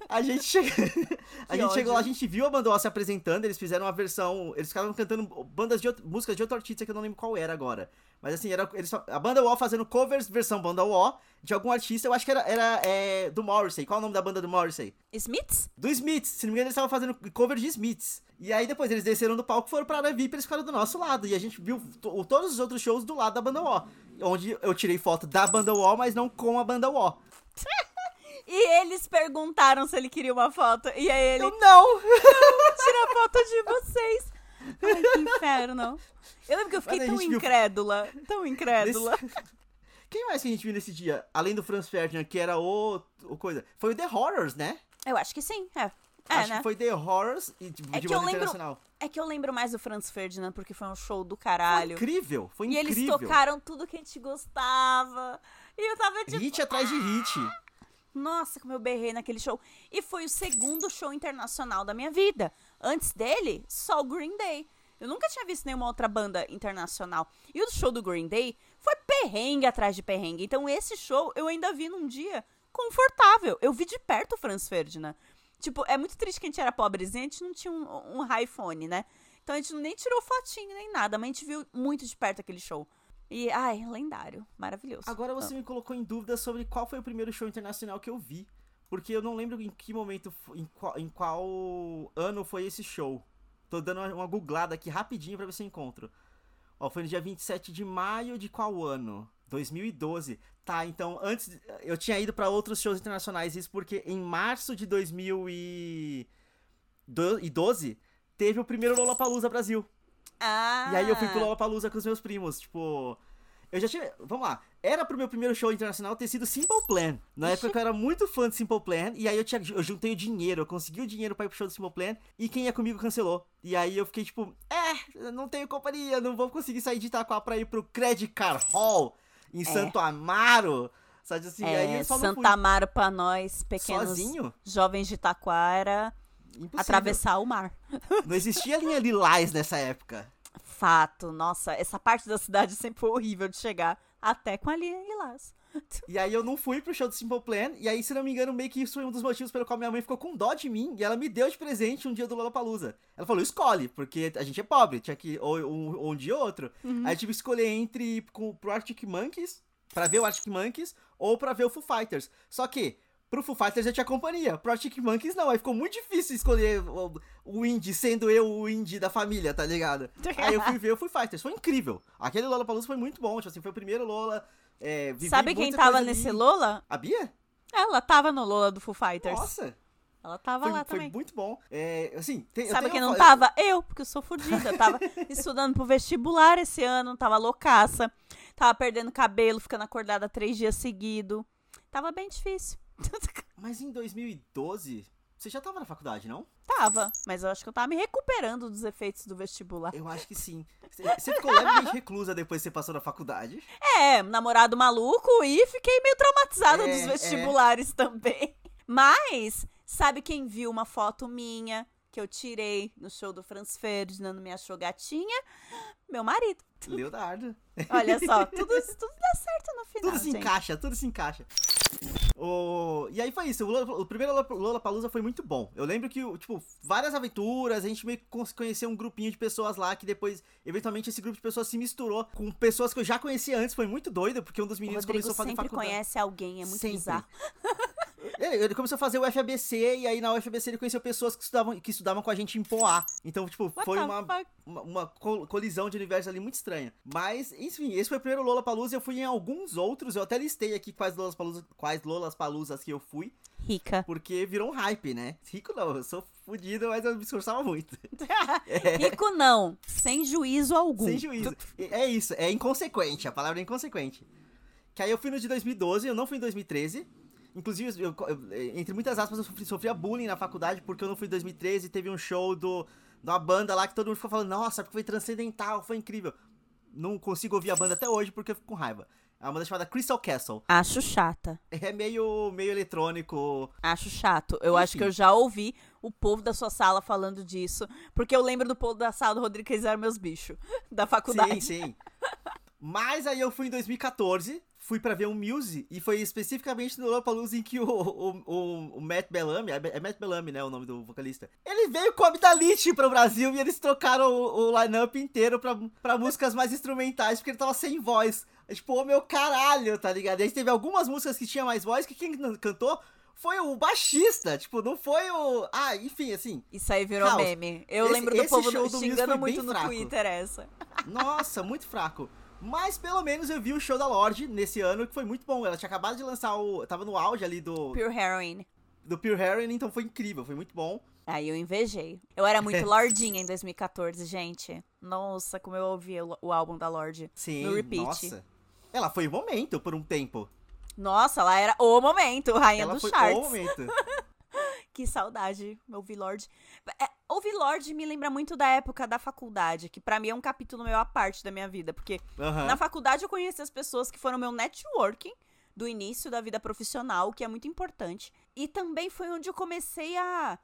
[SPEAKER 2] A gente, chega... a gente chegou lá, a gente viu a banda War se apresentando, eles fizeram uma versão. Eles ficaram cantando bandas de outro- músicas de outro artista que eu não lembro qual era agora. Mas assim, era eles, a banda War fazendo covers versão banda War de algum artista, eu acho que era, era é, do Morrissey. Qual é o nome da banda do Morrissey?
[SPEAKER 1] Smiths?
[SPEAKER 2] Do Smiths, se não me engano, eles estavam fazendo cover de Smiths. E aí depois eles desceram do palco, foram pra área VIP, eles ficaram do nosso lado. E a gente viu to- todos os outros shows do lado da banda War. Onde eu tirei foto da banda War, mas não com a banda
[SPEAKER 1] E eles perguntaram se ele queria uma foto. E aí ele
[SPEAKER 2] Eu não!
[SPEAKER 1] tira a foto de vocês. Ai, que inferno. Eu lembro que eu fiquei
[SPEAKER 2] Mas
[SPEAKER 1] tão
[SPEAKER 2] gente viu-
[SPEAKER 1] incrédula. Tão incrédula.
[SPEAKER 2] Nesse- Quem mais que a gente viu nesse dia? Além do Franz Ferdinand, que era o, o coisa. Foi o The Horrors, né?
[SPEAKER 1] Eu acho que sim, é. É,
[SPEAKER 2] Acho
[SPEAKER 1] né?
[SPEAKER 2] que foi The Horrors e tipo,
[SPEAKER 1] É
[SPEAKER 2] de
[SPEAKER 1] lembro-
[SPEAKER 2] internacional.
[SPEAKER 1] É que eu lembro mais do Franz Ferdinand porque foi um show do
[SPEAKER 2] Foi
[SPEAKER 1] caralho.
[SPEAKER 2] incrível, foi
[SPEAKER 1] E eles
[SPEAKER 2] incrível.
[SPEAKER 1] tocaram tudo que a gente gostava. E eu tava tipo.
[SPEAKER 2] Hit atrás de hit.
[SPEAKER 1] Nossa, como eu berrei naquele show. E foi o segundo show internacional da minha vida. Antes dele, só o Green Day. Eu nunca tinha visto nenhuma outra banda internacional. E o show do Green Day foi perrengue atrás de perrengue. Então esse show eu ainda vi num dia confortável. Eu vi de perto o Franz Ferdinand. Tipo, é muito triste que a gente era pobrezinho, a gente não tinha um, um iPhone, né? Então a gente nem tirou fotinho nem nada, mas a gente viu muito de perto aquele show. E, ai, lendário. Maravilhoso.
[SPEAKER 2] Agora você me colocou em dúvida sobre qual foi o primeiro show internacional que eu vi. Porque eu não lembro em que momento, em qual, em qual ano foi esse show. Tô dando uma, uma googlada aqui rapidinho pra ver se eu encontro. Ó, foi no dia 27 de maio de qual ano? 2012. Tá, então antes eu tinha ido pra outros shows internacionais, isso porque em março de 2012 teve o primeiro Lollapalooza Brasil.
[SPEAKER 1] Ah!
[SPEAKER 2] E aí eu fui pro Lollapalooza com os meus primos, tipo... Eu já tinha... Vamos lá. Era pro meu primeiro show internacional ter sido Simple Plan. Na época eu era muito fã de Simple Plan. E aí eu, tinha, eu juntei o dinheiro. Eu consegui o dinheiro pra ir pro show do Simple Plan. E quem ia comigo cancelou. E aí eu fiquei tipo... É, não tenho companhia. Não vou conseguir sair de Itaquá pra ir pro Credit Card Hall. Em
[SPEAKER 1] É.
[SPEAKER 2] Santo Amaro. Sabe assim? aí
[SPEAKER 1] É,
[SPEAKER 2] eu só fui.
[SPEAKER 1] Amaro pra nós, pequenos
[SPEAKER 2] Sozinho?
[SPEAKER 1] jovens de Taquara,
[SPEAKER 2] Impossível.
[SPEAKER 1] atravessar o mar.
[SPEAKER 2] Não existia linha Lilás nessa época.
[SPEAKER 1] Fato, nossa, essa parte da cidade sempre foi horrível de chegar, até com a linha Lilás.
[SPEAKER 2] E aí eu não fui pro show do Simple Plan. E aí, se não me engano, meio que isso foi um dos motivos pelo qual minha mãe ficou com dó de mim. E ela me deu de presente um dia do Lollapalooza. Ela falou, escolhe, porque a gente é pobre. Tinha que ou um, ou um dia ou outro. Aí eu tive que escolher entre ir com, pro Arctic Monkeys, pra ver o Arctic Monkeys, ou pra ver o Foo Fighters. Só que, pro Foo Fighters eu tinha companhia. Pro Arctic Monkeys não. Aí ficou muito difícil escolher o, indie, sendo eu o indie da família, tá ligado? Aí eu fui ver o Foo Fighters. Foi incrível. Aquele Lollapalooza foi muito bom. Tipo assim, foi o primeiro Lola... É,
[SPEAKER 1] Sabe quem tava nesse
[SPEAKER 2] ali.
[SPEAKER 1] Lola?
[SPEAKER 2] A Bia?
[SPEAKER 1] Ela tava no Lola do Foo Fighters.
[SPEAKER 2] Nossa,
[SPEAKER 1] Ela tava
[SPEAKER 2] foi,
[SPEAKER 1] lá
[SPEAKER 2] foi
[SPEAKER 1] também.
[SPEAKER 2] muito bom. É, assim, tem,
[SPEAKER 1] Sabe quem
[SPEAKER 2] uma
[SPEAKER 1] não tava? Eu, porque eu sou fodida. Tava estudando pro vestibular esse ano, tava loucaça. Tava perdendo cabelo, ficando acordada três dias seguidos. Tava bem difícil.
[SPEAKER 2] Mas em 2012, você já tava na faculdade, não?
[SPEAKER 1] tava, mas eu acho que eu tava me recuperando dos efeitos do vestibular.
[SPEAKER 2] Eu acho que sim. Você- ficou levemente reclusa depois que você passou na faculdade.
[SPEAKER 1] É, namorado maluco e fiquei meio traumatizada
[SPEAKER 2] É,
[SPEAKER 1] dos vestibulares também. Mas, sabe quem viu uma foto minha que eu tirei no show do Franz Ferdinand, me achou gatinha? Meu marido.
[SPEAKER 2] Leonardo.
[SPEAKER 1] Olha só, tudo, tudo dá certo no final,
[SPEAKER 2] Tudo se
[SPEAKER 1] gente.
[SPEAKER 2] encaixa, tudo se encaixa. O... E aí foi isso, o, Lola, o primeiro Lollapalooza foi muito bom. Eu lembro que, tipo, várias aventuras, a gente meio que conheceu um grupinho de pessoas lá que depois, eventualmente, esse grupo de pessoas se misturou com pessoas que eu já conhecia antes, foi muito doido, porque um dos meninos começou a fazer
[SPEAKER 1] sempre
[SPEAKER 2] faculdade.
[SPEAKER 1] conhece alguém, é muito
[SPEAKER 2] Sempre.
[SPEAKER 1] bizarro.
[SPEAKER 2] Ele, ele começou a fazer o FABC e aí na UFABC ele conheceu pessoas que estudavam, que estudavam com a gente em Poá. Então, tipo,
[SPEAKER 1] What
[SPEAKER 2] foi uma, uma, uma col- colisão de universos ali muito estranha. Mas, enfim, esse foi o primeiro Lollapalooza. Eu fui em alguns outros. Eu até listei aqui quais Lollapalooza, quais Lollapaloozas que eu fui,
[SPEAKER 1] Rica.
[SPEAKER 2] porque virou um hype, né? Rico não, eu sou fudido, mas eu me esforçava muito.
[SPEAKER 1] Rico não, sem juízo algum.
[SPEAKER 2] Sem juízo. É isso, é inconsequente, a palavra é inconsequente. Que aí eu fui no de 2012, eu não fui em 2013. Inclusive, eu- eu- entre muitas aspas, eu sofri, sofria bullying na faculdade porque eu não fui em 2013 teve um show do, de uma banda lá que todo mundo ficou falando, nossa, porque foi transcendental, foi incrível. Não consigo ouvir a banda até hoje porque eu fico com raiva. É uma banda chamada Crystal Castle.
[SPEAKER 1] Acho chata.
[SPEAKER 2] É meio, meio eletrônico.
[SPEAKER 1] Acho chato. Eu acho
[SPEAKER 2] Enfim.
[SPEAKER 1] que eu já ouvi o povo da sua sala falando disso. Porque eu lembro do povo da sala do Rodrigo que eles eram meus bichos. Da faculdade.
[SPEAKER 2] Sim, sim. Mas aí eu fui em 2014, fui pra ver um Muse, e foi especificamente no Lollapalooza em que o, o, o, o Matt Bellamy, é é Matt Bellamy, né, o nome do vocalista, ele veio com a Amidalite pro Brasil e eles trocaram o, o line-up inteiro pra, pra músicas mais instrumentais, porque ele tava sem voz. É tipo, ô meu caralho, tá ligado? E aí teve algumas músicas que tinha mais voz, que quem cantou foi o baixista, tipo, não foi o... Ah, enfim, assim,
[SPEAKER 1] Isso aí virou
[SPEAKER 2] Caos.
[SPEAKER 1] meme. Eu
[SPEAKER 2] Esse-
[SPEAKER 1] lembro do povo
[SPEAKER 2] do Muse
[SPEAKER 1] xingando muito no
[SPEAKER 2] fraco.
[SPEAKER 1] Twitter essa.
[SPEAKER 2] Nossa, muito fraco. Mas pelo menos eu vi o show da Lorde nesse ano, que foi muito bom. Ela tinha acabado de lançar o. Tava no auge ali do,
[SPEAKER 1] Pure Heroin.
[SPEAKER 2] do Pure Heroin, então foi incrível, foi muito bom.
[SPEAKER 1] Aí eu invejei. Eu era muito Lordinha em 2014, gente. Nossa, como eu ouvi o, o álbum da Lorde.
[SPEAKER 2] Sim,
[SPEAKER 1] No repeat.
[SPEAKER 2] nossa. Ela foi o momento por um tempo.
[SPEAKER 1] Nossa, ela era o momento, rainha
[SPEAKER 2] Ela
[SPEAKER 1] dos
[SPEAKER 2] foi
[SPEAKER 1] charts.
[SPEAKER 2] o momento.
[SPEAKER 1] Que saudade, ouvir Lorde. Ouvir Lorde me lembra muito da época da faculdade, que pra mim é um capítulo meio à parte da minha vida, porque na faculdade eu conheci as pessoas que foram meu networking do início da vida profissional, o que é muito importante. E também foi onde eu comecei a,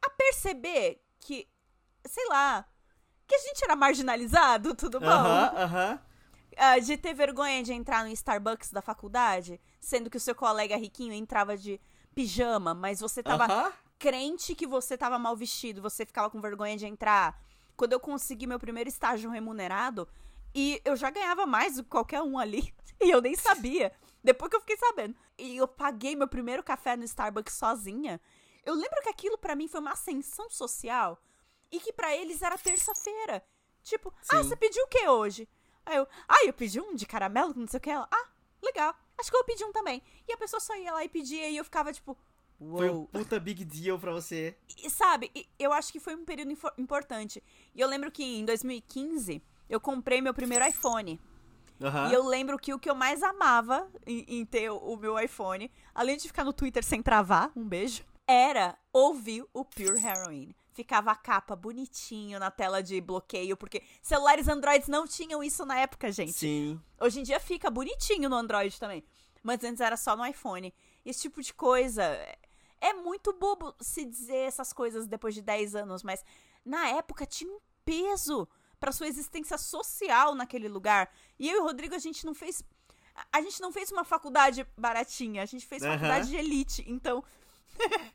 [SPEAKER 1] a perceber que, sei lá, que a gente era marginalizado, tudo bom?
[SPEAKER 2] Aham, aham.
[SPEAKER 1] Ah, de ter vergonha de entrar no Starbucks da faculdade, sendo que o seu colega riquinho entrava de pijama, mas você tava
[SPEAKER 2] Aham.
[SPEAKER 1] Crente que você tava mal vestido, você ficava com vergonha de entrar. Quando eu consegui meu primeiro estágio remunerado, e eu já ganhava mais do que qualquer um ali, e eu nem sabia. Depois que eu fiquei sabendo. E eu paguei meu primeiro café no Starbucks sozinha. Eu lembro que aquilo pra mim foi uma ascensão social e que pra eles era terça-feira. Tipo, ah,
[SPEAKER 2] Sim.
[SPEAKER 1] você pediu o que hoje? Aí eu, ah, eu pedi um de caramelo, não sei o que. Ela, ah, legal. Acho que eu pedi um também. E a pessoa só ia lá e pedia e eu ficava tipo,
[SPEAKER 2] Foi um
[SPEAKER 1] uou.
[SPEAKER 2] puta big deal pra você.
[SPEAKER 1] E, sabe, eu acho que foi um período importante. E eu lembro que em 2015 eu comprei meu primeiro iPhone.
[SPEAKER 2] Aham.
[SPEAKER 1] E eu lembro que o que eu mais amava em, em ter o, o meu iPhone, além de ficar no Twitter sem travar, um beijo, era ouvir o Pure Heroin. Ficava a capa bonitinho na tela de bloqueio, porque celulares Androids não tinham isso na época, gente.
[SPEAKER 2] Sim.
[SPEAKER 1] Hoje em dia fica bonitinho no Android também. Mas antes era só no iPhone. Esse tipo de coisa. É- muito bobo se dizer essas coisas depois de 10 anos, mas na época tinha um peso pra sua existência social naquele lugar. E eu e o Rodrigo, a gente não fez. a- gente não fez uma faculdade baratinha, a gente fez
[SPEAKER 2] Aham.
[SPEAKER 1] faculdade de elite. Então.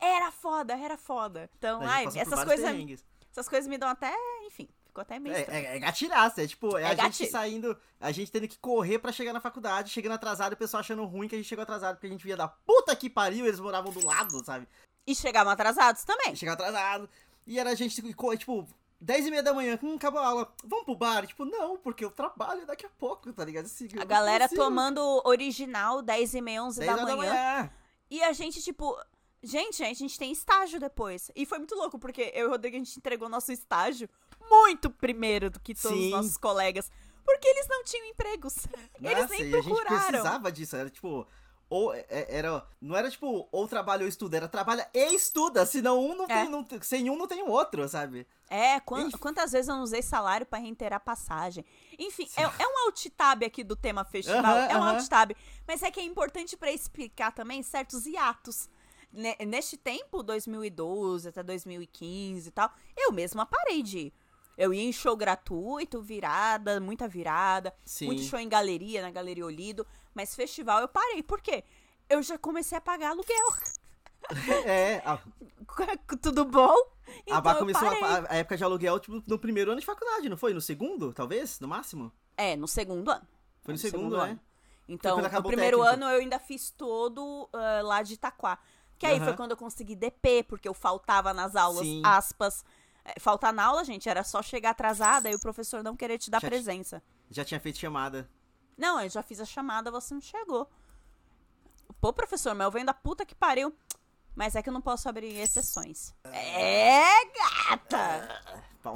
[SPEAKER 1] era foda, era foda. Então, ai, essas coisas. Essas coisas me dão até. Enfim, ficou até meio.
[SPEAKER 2] É,
[SPEAKER 1] estranho.
[SPEAKER 2] é, é gatilhaço, é tipo, é,
[SPEAKER 1] É
[SPEAKER 2] a gente
[SPEAKER 1] gatilho.
[SPEAKER 2] saindo, a gente tendo que correr pra chegar na faculdade, chegando atrasado, o pessoal achando ruim que a gente chegou atrasado, porque a gente via da puta que pariu, eles moravam do lado, sabe?
[SPEAKER 1] E chegavam atrasados também.
[SPEAKER 2] E chegar atrasado. E era a gente, tipo, 10 e meia da manhã, hum, acabou a aula, vamos pro bar? Tipo, não, porque eu trabalho daqui a pouco, tá ligado? Assim,
[SPEAKER 1] A galera
[SPEAKER 2] consigo.
[SPEAKER 1] tomando original 10 e meia, 11
[SPEAKER 2] 10
[SPEAKER 1] da
[SPEAKER 2] horas da
[SPEAKER 1] manhã.
[SPEAKER 2] manhã.
[SPEAKER 1] E a gente, tipo... Gente, a gente tem estágio depois. E foi muito louco, porque eu e o Rodrigo, a gente entregou nosso estágio muito primeiro do que todos os nossos colegas. Porque eles não tinham empregos. Eles
[SPEAKER 2] Nossa,
[SPEAKER 1] nem
[SPEAKER 2] e a gente
[SPEAKER 1] procuraram.
[SPEAKER 2] precisava disso, era tipo... Ou é- é- era, não era tipo, ou trabalha ou estuda, era trabalha e estuda, senão um não
[SPEAKER 1] É.
[SPEAKER 2] tem, não, sem um não tem o outro, sabe?
[SPEAKER 1] É, quan-
[SPEAKER 2] Enfim.
[SPEAKER 1] quantas vezes eu não usei salário pra reiterar passagem. Enfim, é, é um alt-tab aqui do tema festival,
[SPEAKER 2] Aham,
[SPEAKER 1] é um
[SPEAKER 2] aham.
[SPEAKER 1] alt-tab. Mas é que é importante pra explicar também certos hiatos. Ne- Neste tempo, 2012 até 2015 e tal, eu mesma parei de ir. Eu ia em show gratuito, virada, muita virada,
[SPEAKER 2] Sim.
[SPEAKER 1] muito show em galeria, na Galeria Olido, mas festival eu parei. Por quê? eu já comecei a pagar aluguel.
[SPEAKER 2] É, a,
[SPEAKER 1] Tudo bom? Então
[SPEAKER 2] a
[SPEAKER 1] eu
[SPEAKER 2] começou a, a época de aluguel, tipo, no primeiro ano de faculdade, não foi? No segundo, talvez? No máximo?
[SPEAKER 1] É, no segundo ano.
[SPEAKER 2] Foi no,
[SPEAKER 1] No
[SPEAKER 2] segundo,
[SPEAKER 1] segundo
[SPEAKER 2] né?
[SPEAKER 1] ano. Então,
[SPEAKER 2] quando
[SPEAKER 1] o
[SPEAKER 2] acabou o
[SPEAKER 1] primeiro ano eu ainda fiz todo ah, lá de Itaquá. Que aí foi
[SPEAKER 2] Aham.
[SPEAKER 1] quando eu consegui DP, porque eu faltava nas aulas,
[SPEAKER 2] Sim.
[SPEAKER 1] aspas. É, Faltar na aula, gente, era só chegar atrasada e o professor não querer te dar
[SPEAKER 2] Já
[SPEAKER 1] presença.
[SPEAKER 2] Já tinha feito chamada.
[SPEAKER 1] Não, eu já fiz a chamada, você não chegou. Pô, professor, mas eu venho da puta que pariu. Mas é que eu não posso abrir exceções. É, gata!
[SPEAKER 2] Pau.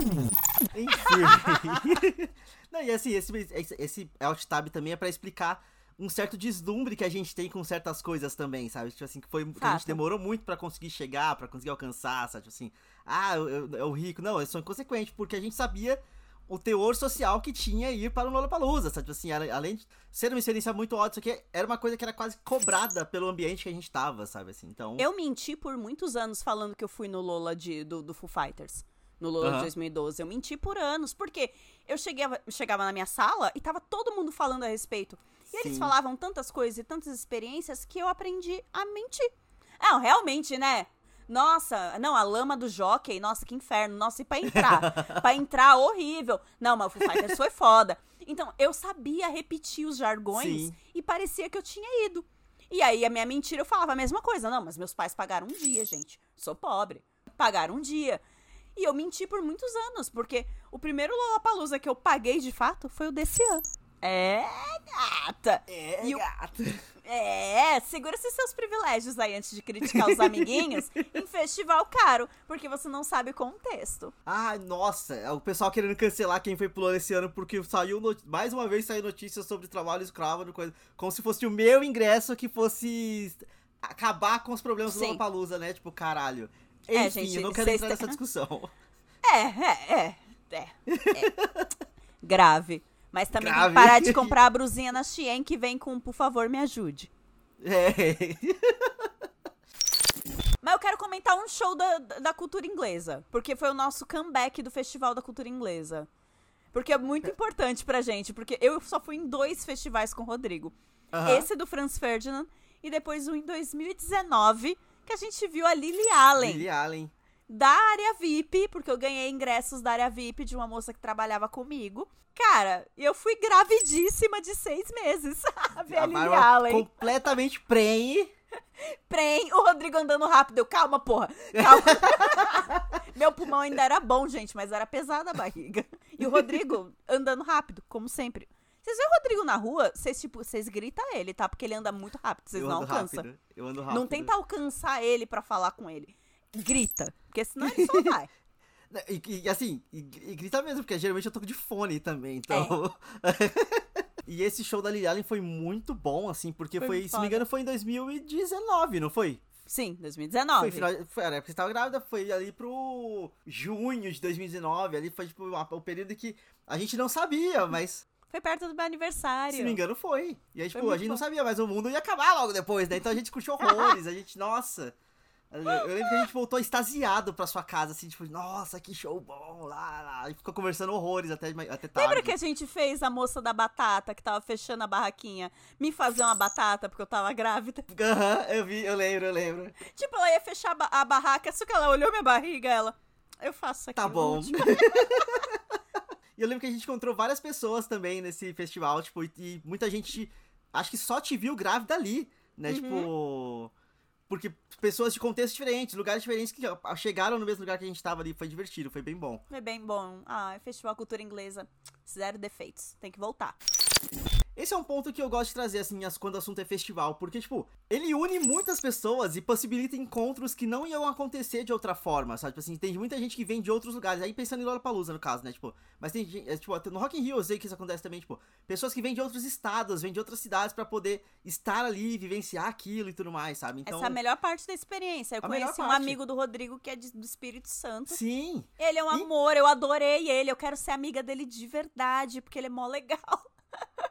[SPEAKER 2] Enfim. Não, e assim, esse, esse, esse Alt Tab também é pra explicar um certo deslumbre que a gente tem com certas coisas também, sabe? Tipo assim, que foi que a gente demorou muito pra conseguir chegar, pra conseguir alcançar, sabe? Tipo assim, ah, eu, eu, eu rico. Não, eu sou inconsequente, porque a gente sabia o teor social que tinha ir para o Lollapalooza, sabe? Tipo assim, além de ser uma experiência muito ótima, aqui era uma coisa que era quase cobrada pelo ambiente que a gente tava, sabe? Assim, então...
[SPEAKER 1] Eu menti por muitos anos falando que eu fui no Lola de, do, do Foo Fighters. No Lola de
[SPEAKER 2] Aham.
[SPEAKER 1] 2012. Eu menti por anos. Porque eu chegava, chegava na minha sala e tava todo mundo falando a respeito. E eles
[SPEAKER 2] Sim.
[SPEAKER 1] falavam tantas coisas e tantas experiências que eu aprendi a mentir. Não, realmente, né? Nossa, não, a lama do jockey, nossa, que inferno. Nossa, e pra entrar? pra entrar, horrível. Não, mas o Foo Fighters foi foda. Então, eu sabia repetir os jargões
[SPEAKER 2] Sim.
[SPEAKER 1] e parecia que eu tinha ido. E aí, a minha mentira, eu falava a mesma coisa. Não, mas meus pais pagaram um dia, gente. Sou pobre. Pagaram um dia. E eu menti por muitos anos, porque o primeiro Lollapalooza que eu paguei de fato foi o desse ano. É, gata.
[SPEAKER 2] É,
[SPEAKER 1] E o-
[SPEAKER 2] gato.
[SPEAKER 1] É, segura esses seus privilégios aí antes de criticar os amiguinhos em festival caro, porque você não sabe o contexto.
[SPEAKER 2] Ai, nossa, é o pessoal querendo cancelar quem foi pulando esse ano porque saiu, no- mais uma vez saiu notícias sobre trabalho escravo, coisa, como se fosse o meu ingresso que fosse acabar com os problemas do
[SPEAKER 1] Sim.
[SPEAKER 2] Lollapalooza, né? Tipo, caralho.
[SPEAKER 1] É,
[SPEAKER 2] Enfim,
[SPEAKER 1] gente,
[SPEAKER 2] eu não quero entrar nessa discussão.
[SPEAKER 1] É, é, é, é. é. Grave. Mas também tem que parar de comprar a brusinha na Shein que vem com, por favor, me ajude.
[SPEAKER 2] É.
[SPEAKER 1] Mas eu quero comentar um show da, da cultura inglesa. Porque foi o nosso comeback do Festival da Cultura Inglesa. Porque é muito importante pra gente. Porque eu só fui em dois festivais com o Rodrigo.
[SPEAKER 2] Aham.
[SPEAKER 1] Esse do Franz Ferdinand e depois um em 2019, que a gente viu a Lily Allen.
[SPEAKER 2] Lily Allen.
[SPEAKER 1] Da área VIP, porque eu ganhei ingressos da área VIP de uma moça que trabalhava comigo. Cara, eu fui gravidíssima de seis meses. A ver a
[SPEAKER 2] A
[SPEAKER 1] Lily
[SPEAKER 2] Bárbara
[SPEAKER 1] Allen.
[SPEAKER 2] completamente prenhe.
[SPEAKER 1] Prem, o Rodrigo andando rápido. Eu, calma, porra. Calma. Meu pulmão ainda era bom, gente, mas era pesada a barriga. E o Rodrigo andando rápido, como sempre. Vocês veem o Rodrigo na rua, vocês, tipo, vocês gritam ele, tá? Porque ele anda muito rápido, vocês não alcançam.
[SPEAKER 2] rápido. Eu ando rápido.
[SPEAKER 1] Não tenta alcançar ele pra falar com ele. Grita, porque senão ele só vai.
[SPEAKER 2] E, e, assim, e, e grita mesmo, porque geralmente eu tô de fone também, então. e esse show da Lily Allen foi muito bom, assim, porque
[SPEAKER 1] Foi
[SPEAKER 2] foi, se não me engano, foi em 2019, não foi?
[SPEAKER 1] Sim, 2019.
[SPEAKER 2] Foi final, foi, era porque você tava grávida, foi ali pro junho de 2019, ali foi tipo o período que a gente não sabia, mas
[SPEAKER 1] Foi perto do meu aniversário.
[SPEAKER 2] se não me engano foi. E aí, tipo, a gente não
[SPEAKER 1] bom.
[SPEAKER 2] sabia, mas o mundo ia acabar logo depois, né? Então a gente curtiu horrores, a gente, nossa. Eu lembro que a gente voltou extasiado pra sua casa, assim, tipo, nossa, que show bom, lá, lá. E ficou conversando horrores até, até tarde.
[SPEAKER 1] Lembra que a gente fez a moça da batata que tava fechando a barraquinha me fazer uma batata porque eu tava grávida?
[SPEAKER 2] Aham, eu vi, eu lembro, eu lembro.
[SPEAKER 1] Tipo, ela ia fechar a, ba- a barraca, só que ela olhou minha barriga, ela. Eu faço aqui.
[SPEAKER 2] Tá bom. e eu lembro que a gente encontrou várias pessoas também nesse festival, tipo, e, e muita gente acho que só te viu grávida ali, né?
[SPEAKER 1] Uhum.
[SPEAKER 2] Tipo. Porque pessoas de contextos diferentes, lugares diferentes que chegaram no mesmo lugar que a gente tava ali, foi divertido, foi bem bom.
[SPEAKER 1] Foi bem bom. Ah, Festival Cultura Inglesa. Zero defeitos. Tem que voltar.
[SPEAKER 2] Esse é um ponto que eu gosto de trazer, assim, as- quando o assunto é festival, porque, tipo, ele une muitas pessoas e possibilita encontros que não iam acontecer de outra forma, sabe? Tipo assim, tem muita gente que vem de outros lugares, aí pensando em Lollapalooza, no caso, né? Tipo, mas tem gente, é, tipo, no Rock in Rio eu sei que isso acontece também, tipo, pessoas que vêm de outros estados, vêm de outras cidades pra poder estar ali, vivenciar aquilo e tudo mais, sabe? Então,
[SPEAKER 1] Essa é a melhor parte da experiência. Eu conheci um amigo do Rodrigo que é de- do Espírito Santo.
[SPEAKER 2] sim,
[SPEAKER 1] Ele é um
[SPEAKER 2] E-
[SPEAKER 1] amor, eu adorei ele. Eu quero ser amiga dele de verdade, porque ele é mó legal.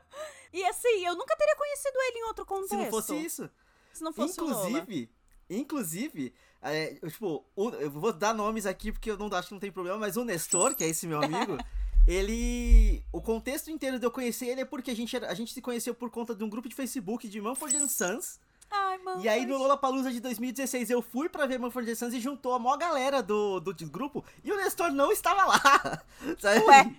[SPEAKER 1] e assim, eu nunca teria conhecido ele em outro contexto.
[SPEAKER 2] se não fosse isso.
[SPEAKER 1] Se não fosse o Lola.
[SPEAKER 2] Inclusive, inclusive, é, tipo, o- eu vou dar nomes aqui porque eu não acho que não tem problema, mas o Nestor, que é esse meu amigo, ele. O contexto inteiro de eu conhecer ele é porque a gente, era- a gente se conheceu por conta de um grupo de Facebook de Mumford Sons.
[SPEAKER 1] Ai, mano.
[SPEAKER 2] E aí no Lollapalooza de 2016 eu fui pra ver Manfred Sons e juntou a maior galera do, do grupo e o Nestor não estava lá. Sabe?
[SPEAKER 1] Ué.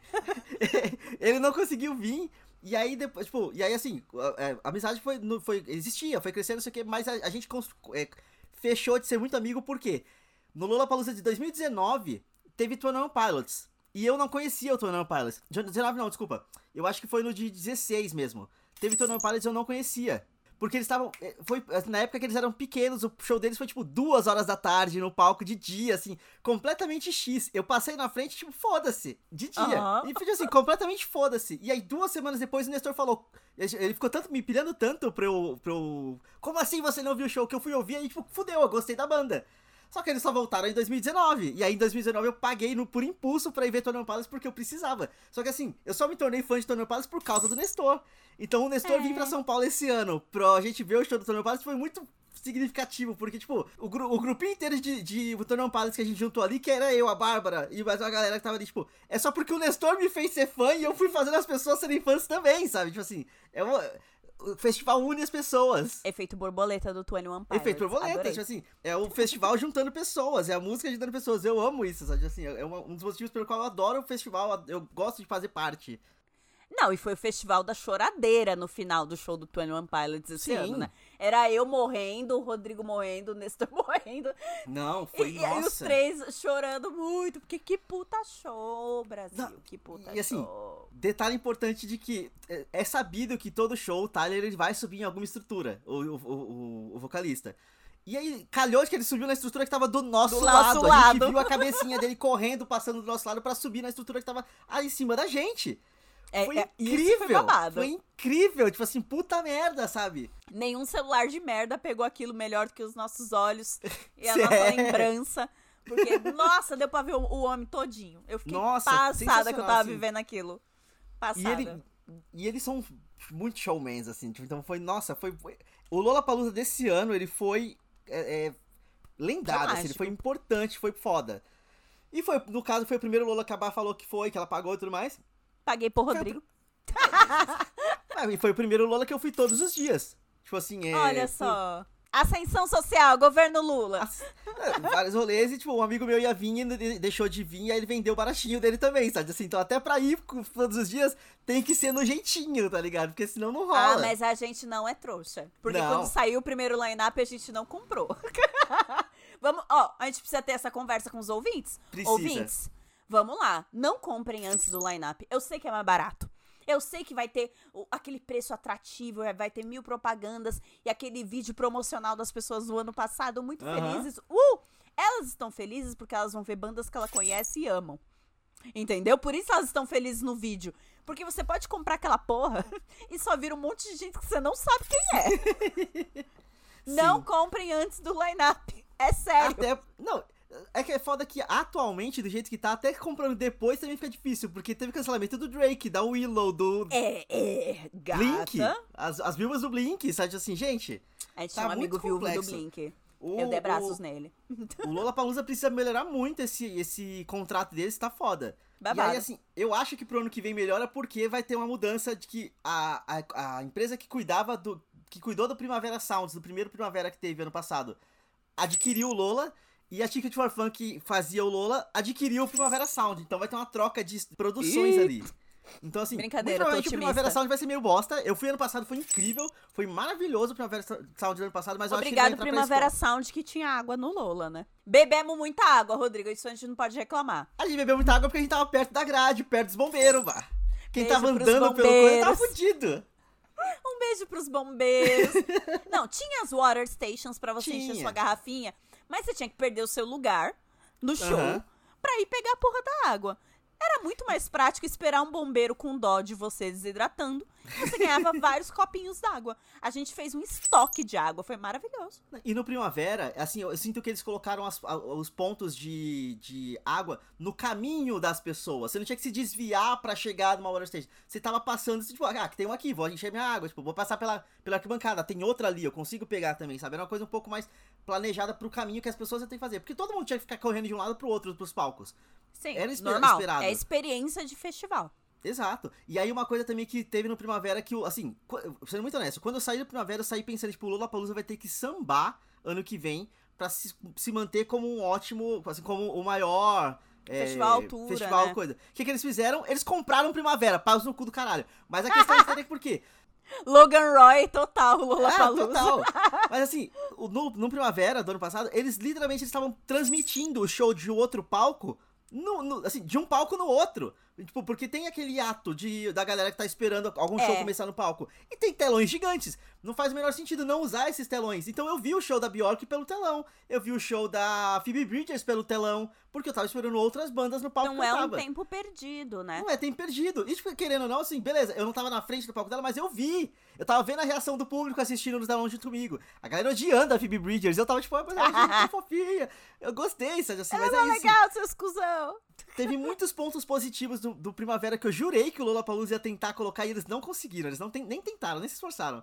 [SPEAKER 2] Ele não conseguiu vir. E aí depois, tipo, e aí assim, a, a amizade foi, foi, existia, foi crescendo, não sei o que, mas a, a gente é, fechou de ser muito amigo porque no Lollapalooza de 2019 teve Twenty Pilots. E eu não conhecia o Twenty Pilots. 19 não, desculpa. Eu acho que foi no de 16 mesmo. Teve Twenty Pilots eu não conhecia. Porque eles estavam. Eh, foi na época que eles eram pequenos, o show deles foi tipo duas horas da tarde no palco de dia, assim, completamente X. Eu passei na frente, tipo, foda-se, de dia. Uhum. E foi assim, completamente foda-se. E aí, duas semanas depois, o Nestor falou. Ele ficou tanto me pilhando tanto pra eu, pra eu. Como assim você não viu o show? Que eu fui ouvir e, tipo, fudeu, eu gostei da banda. Só que eles só voltaram em 2019. E aí em 2019 eu paguei no, por impulso pra ir ver Tony Palace porque eu precisava. Só que assim, eu só me tornei fã de Tony Palace por causa do Nestor. Então o Nestor é. vir pra São Paulo esse ano pra gente ver o show do Tony Palace foi muito significativo, porque, tipo, o, gru o grupinho inteiro de, de Tony Palace que a gente juntou ali, que era eu, a Bárbara e mais uma galera que tava ali, tipo, é só porque o Nestor me fez ser fã e eu fui fazendo as pessoas serem fãs também, sabe? Tipo assim, é uma o festival une as pessoas.
[SPEAKER 1] Efeito borboleta do Twenty One Pilots.
[SPEAKER 2] Efeito borboleta, tipo assim, é o festival juntando pessoas, é a música juntando pessoas. Eu amo isso, sabe? Assim, é um dos motivos pelo qual eu adoro o festival, eu gosto de fazer parte.
[SPEAKER 1] Não, e foi o festival da choradeira no final do show do Twenty One Pilots esse Sim. ano, né? Era eu morrendo, o Rodrigo morrendo, o Nestor morrendo.
[SPEAKER 2] Não, foi
[SPEAKER 1] e,
[SPEAKER 2] nossa.
[SPEAKER 1] E os três chorando muito, porque que puta show, Brasil, Não, que puta
[SPEAKER 2] e, assim,
[SPEAKER 1] show.
[SPEAKER 2] Detalhe importante de que é, é sabido que todo show o Tyler ele vai subir em alguma estrutura, o, o, o, vocalista. E aí, calhou de que ele subiu na estrutura que tava do nosso, do lado. lado. A gente viu a cabecinha dele correndo, passando do nosso lado para subir na estrutura que tava aí em cima da gente. É, foi é, incrível. Foi, foi, incrível. Tipo assim, puta merda, sabe?
[SPEAKER 1] Nenhum celular de merda pegou aquilo melhor do que os nossos olhos e a nossa lembrança. Porque, nossa, deu pra ver o, o homem todinho. Eu fiquei nossa, passada que eu tava assim. vivendo aquilo. Passada.
[SPEAKER 2] E, ele, e eles são muito showmans, assim. Tipo, então foi, nossa, foi. foi... O Lola Palusa desse ano, ele foi. É, é, lendário, assim, ele foi importante, foi foda. E foi, no caso, foi o primeiro Lola que a falou que foi, que ela pagou e tudo mais.
[SPEAKER 1] Paguei por Rodrigo.
[SPEAKER 2] ah, e foi o primeiro Lula que eu fui todos os dias. Tipo assim, é.
[SPEAKER 1] Olha só. Ascensão social, governo Lula. As...
[SPEAKER 2] É, vários rolês e, tipo, um amigo meu ia vir e deixou de vir, e aí ele vendeu o baratinho dele também, sabe? Assim, então até pra ir todos os dias tem que ser no jeitinho, tá ligado? Porque senão não rola.
[SPEAKER 1] Ah, mas a gente não é trouxa. Porque não. quando saiu o primeiro line-up, a gente não comprou. Vamos, ó, a gente precisa ter essa conversa com os ouvintes. Precisa. Ouvintes, Vamos lá, não comprem antes do line-up. Eu sei que é mais barato. Eu sei que vai ter aquele preço atrativo, é, vai ter mil propagandas e aquele vídeo promocional das pessoas do ano passado muito uhum. felizes. Uh! Elas estão felizes porque elas vão ver bandas que ela conhece e amam. Entendeu? Por isso elas estão felizes no vídeo. Porque você pode comprar aquela porra e só vir um monte de gente que você não sabe quem é. não comprem antes do line-up. É sério.
[SPEAKER 2] Até. Não, é que é foda que atualmente, do jeito que tá, até comprando depois também fica difícil, porque teve cancelamento do Drake, da Willow, do.
[SPEAKER 1] É, é, gata.
[SPEAKER 2] Blink. As, as viúvas do Blink, sabe assim, gente.
[SPEAKER 1] A gente tá tinha um amigo viúvo do Blink. O, eu dei braços o, nele.
[SPEAKER 2] O Lola Palusa precisa melhorar muito esse, esse contrato deles, tá foda. Babado. E aí, assim, eu acho que pro ano que vem melhora porque vai ter uma mudança de que a, a, a empresa que cuidava do. que cuidou do Primavera Sounds, do primeiro Primavera que teve ano passado, adquiriu o Lola e a Ticket for Fun, que fazia o Lola, adquiriu o Primavera Sound. Então vai ter uma troca de produções Ih. ali. Então, assim,
[SPEAKER 1] Brincadeira, provavelmente
[SPEAKER 2] o Primavera Sound vai ser meio bosta. Eu fui ano passado, foi incrível. Foi maravilhoso o Primavera Sound do ano passado, mas
[SPEAKER 1] Obrigado,
[SPEAKER 2] eu acho
[SPEAKER 1] que Primavera Sound, que tinha água no Lola, né? Bebemos muita água, Rodrigo. Isso a gente não pode reclamar.
[SPEAKER 2] A gente bebeu muita água porque a gente tava perto da grade, perto dos bombeiros, vá. Quem beijo tava andando pelo corredor tava fudido.
[SPEAKER 1] Um beijo pros bombeiros. não, tinha as water stations para você tinha. encher sua garrafinha. Mas você tinha que perder o seu lugar no show uhum. pra ir pegar a porra da água. Era muito mais prático esperar um bombeiro com dó de você desidratando. Você ganhava vários copinhos d'água. A gente fez um estoque de água, foi maravilhoso.
[SPEAKER 2] E no Primavera, assim, eu sinto que eles colocaram as, os pontos de, de água no caminho das pessoas. Você não tinha que se desviar para chegar numa water station. Você tava passando, tipo, ah, tem um aqui, vou encher minha água. Tipo, vou passar pela, pela arquibancada, tem outra ali, eu consigo pegar também, sabe? Era uma coisa um pouco mais planejada pro caminho que as pessoas têm que fazer. Porque todo mundo tinha que ficar correndo de um lado pro outro pros palcos.
[SPEAKER 1] Sim, Era normal. Esperado. É experiência de festival.
[SPEAKER 2] Exato. E aí uma coisa também que teve no Primavera que, assim, sendo muito honesto, quando eu saí do Primavera, eu saí pensando, tipo, o Lollapalooza vai ter que sambar ano que vem pra se, se manter como um ótimo, assim, como o maior... é,
[SPEAKER 1] Festival altura,
[SPEAKER 2] Festival
[SPEAKER 1] né?
[SPEAKER 2] coisa. O que, que eles fizeram? Eles compraram Primavera, paus no cu do caralho. Mas a questão é entender por quê.
[SPEAKER 1] Logan Roy total,
[SPEAKER 2] É,
[SPEAKER 1] Lollapalooza.
[SPEAKER 2] total. Mas assim, no, no Primavera do ano passado, eles literalmente estavam transmitindo o show de outro palco, no, no- assim, de um palco no outro. Tipo, porque tem aquele ato de, da galera que tá esperando algum show
[SPEAKER 1] É.
[SPEAKER 2] começar no palco. E tem telões gigantes. Não faz o menor sentido não usar esses telões. Então eu vi o show da Bjork pelo telão. Eu vi o show da Phoebe Bridgers pelo telão. Porque eu tava esperando outras bandas no palco
[SPEAKER 1] Não é um tempo perdido, né?
[SPEAKER 2] Não é, tem perdido. E, tipo, querendo ou não, assim, beleza, eu não tava na frente do palco dela, mas eu vi. Eu tava vendo a reação do público assistindo no telão junto comigo. A galera odiando a Phoebe Bridgers. Eu tava tipo, ah, mas ela é fofinha. Eu gostei, sabe assim, mas
[SPEAKER 1] Ela
[SPEAKER 2] é
[SPEAKER 1] é
[SPEAKER 2] isso.
[SPEAKER 1] legal, seus cuzão.
[SPEAKER 2] Teve muitos pontos positivos do, do Primavera que eu jurei que o Lollapalooza ia tentar colocar e eles não conseguiram. Eles não tem- nem tentaram, nem se esforçaram.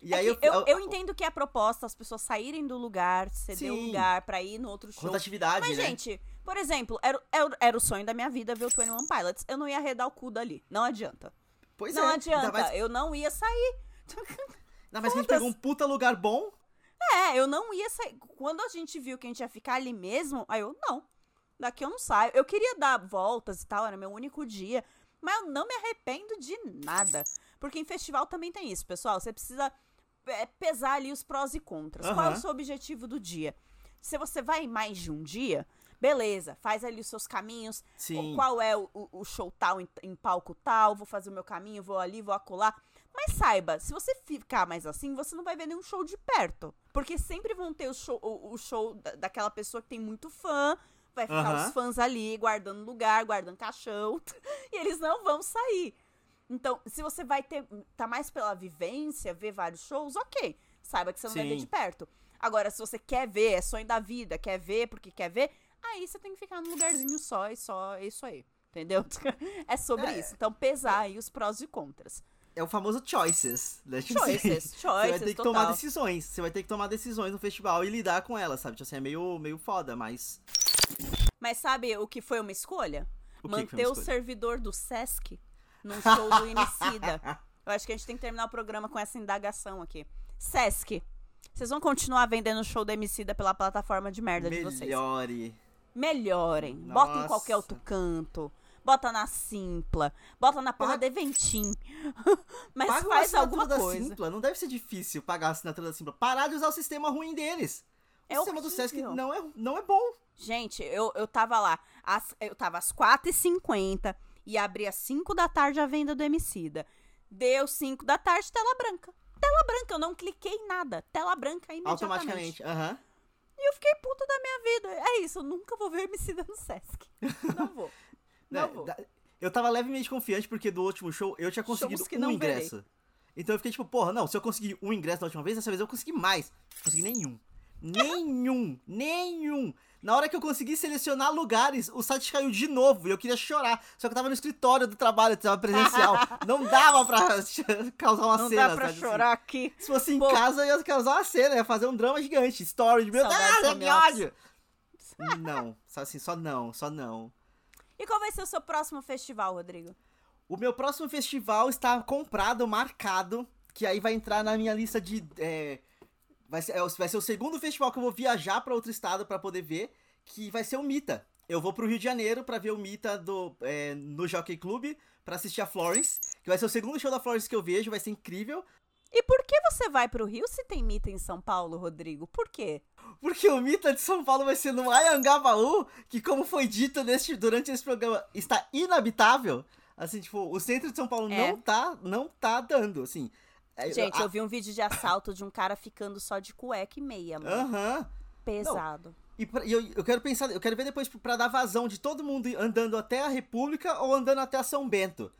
[SPEAKER 2] E
[SPEAKER 1] É
[SPEAKER 2] aí
[SPEAKER 1] que eu, eu entendo que é a proposta, as pessoas saírem do lugar, ceder o lugar pra ir no outro show.
[SPEAKER 2] Rotatividade,
[SPEAKER 1] Mas,
[SPEAKER 2] né?
[SPEAKER 1] gente, por exemplo, era, era, era o sonho da minha vida ver o 21 Pilots. Eu não ia arredar o cu dali. Não adianta.
[SPEAKER 2] pois
[SPEAKER 1] não
[SPEAKER 2] é.
[SPEAKER 1] adianta.
[SPEAKER 2] Ainda mais,
[SPEAKER 1] Eu não ia sair.
[SPEAKER 2] mais que a gente pegou um puta lugar bom.
[SPEAKER 1] É, eu não ia sair. Quando a gente viu que a gente ia ficar ali mesmo, aí eu, não. Daqui eu não saio. Eu queria dar voltas e tal, era meu único dia. Mas eu não me arrependo de nada. Porque em festival também tem isso, pessoal. Você precisa é, pesar ali os prós e contras. Qual é o seu objetivo do dia? Se você vai mais de um dia, beleza, faz ali os seus caminhos.
[SPEAKER 2] Sim.
[SPEAKER 1] Qual é o, o- show tal, em, em palco tal, vou fazer o meu caminho, vou ali, vou acolá. Mas saiba, se você ficar mais assim, você não vai ver nenhum show de perto. Porque sempre vão ter o show, o, o show da- daquela pessoa que tem muito fã, vai ficar os fãs ali, guardando lugar, guardando caixão, e eles não vão sair. Então, se você vai ter, tá mais pela vivência, ver vários shows, ok. Saiba que você não vai ver
[SPEAKER 2] Sim.
[SPEAKER 1] de perto. Agora, se você quer ver, é sonho da vida, quer ver porque quer ver, aí você tem que ficar num lugarzinho só e só, é isso aí. Entendeu? É sobre
[SPEAKER 2] É.
[SPEAKER 1] isso. Então, pesar aí os prós e contras.
[SPEAKER 2] É o famoso choices, né? Tipo assim,
[SPEAKER 1] Choices,
[SPEAKER 2] Você vai
[SPEAKER 1] choices,
[SPEAKER 2] ter que
[SPEAKER 1] total.
[SPEAKER 2] tomar decisões. Você vai ter que tomar decisões no festival e lidar com elas, sabe? Tipo assim, é meio, meio foda, mas.
[SPEAKER 1] Mas sabe o que foi uma escolha?
[SPEAKER 2] O foi uma
[SPEAKER 1] Manter o
[SPEAKER 2] escolha?
[SPEAKER 1] servidor do Sesc num show do Emicida. Eu acho que a gente tem que terminar o programa com essa indagação aqui. Sesc. Vocês vão continuar vendendo o show do Emicida pela plataforma de merda de vocês.
[SPEAKER 2] Melhore.
[SPEAKER 1] Melhorem. Bota em
[SPEAKER 2] Nossa.
[SPEAKER 1] qualquer outro canto. Bota na Simpla. Bota na porra
[SPEAKER 2] Paga-
[SPEAKER 1] do Eventim. Mas
[SPEAKER 2] Paga
[SPEAKER 1] faz alguma coisa.
[SPEAKER 2] Simpla. Não deve ser difícil pagar a assinatura da Simpla. Parar de usar o sistema ruim deles. O
[SPEAKER 1] É
[SPEAKER 2] sistema do Sesc
[SPEAKER 1] horrível.
[SPEAKER 2] não é, não é bom.
[SPEAKER 1] Gente, eu, eu tava lá. às- eu tava às 4h50 e abri às 5 da tarde a venda do Emicida. Deu 5 da tarde, tela branca. Tela branca, eu não cliquei em nada. Tela branca imediatamente.
[SPEAKER 2] Automaticamente. Aham.
[SPEAKER 1] E eu fiquei puta da minha vida. É isso, eu nunca vou ver o Emicida no Sesc. Não vou. Não
[SPEAKER 2] Né, Eu tava levemente confiante porque do último show eu tinha conseguido
[SPEAKER 1] que
[SPEAKER 2] um
[SPEAKER 1] não
[SPEAKER 2] ingresso. Então eu fiquei tipo, porra, não, se eu conseguir um ingresso da última vez, dessa vez eu consegui mais. Não consegui nenhum. Nenhum. nenhum. Na hora que eu consegui selecionar lugares, o site caiu de novo e eu queria chorar. Só que eu tava no escritório do trabalho, tava presencial. Não dava pra causar uma
[SPEAKER 1] Não
[SPEAKER 2] cena.
[SPEAKER 1] dá pra
[SPEAKER 2] sabe, assim?
[SPEAKER 1] chorar aqui.
[SPEAKER 2] Se fosse em
[SPEAKER 1] Pô.
[SPEAKER 2] casa, eu ia causar uma cena, ia fazer um drama gigante. Story, meu Deus,
[SPEAKER 1] Saudades
[SPEAKER 2] que
[SPEAKER 1] home office.
[SPEAKER 2] ódio. Não, só assim, só não, só não.
[SPEAKER 1] E qual vai ser o seu próximo festival, Rodrigo?
[SPEAKER 2] O meu próximo festival está comprado, marcado, que aí vai entrar na minha lista de. é, vai, ser, é o- vai ser o segundo festival que eu vou viajar para outro estado para poder ver, que vai ser o Mita. Eu vou pro Rio de Janeiro para ver o Mita do, é, no Jockey Club, para assistir a Florence, que vai ser o segundo show da Florence que eu vejo, vai ser incrível.
[SPEAKER 1] E por que você vai pro Rio se tem mita em São Paulo, Rodrigo? Por quê?
[SPEAKER 2] Porque o Mita de São Paulo vai ser no Ayangabaú, que como foi dito neste, durante esse programa, está inabitável. Assim, tipo, o centro de São Paulo
[SPEAKER 1] É.
[SPEAKER 2] não tá, não tá dando, assim. É,
[SPEAKER 1] Gente,
[SPEAKER 2] a-
[SPEAKER 1] eu vi um vídeo de assalto de um cara ficando só de cueca e meia, mano.
[SPEAKER 2] Aham.
[SPEAKER 1] Pesado.
[SPEAKER 2] E, pra- e eu, eu quero pensar, eu quero ver depois pra dar vazão de todo mundo andando até a República ou andando até a São Bento.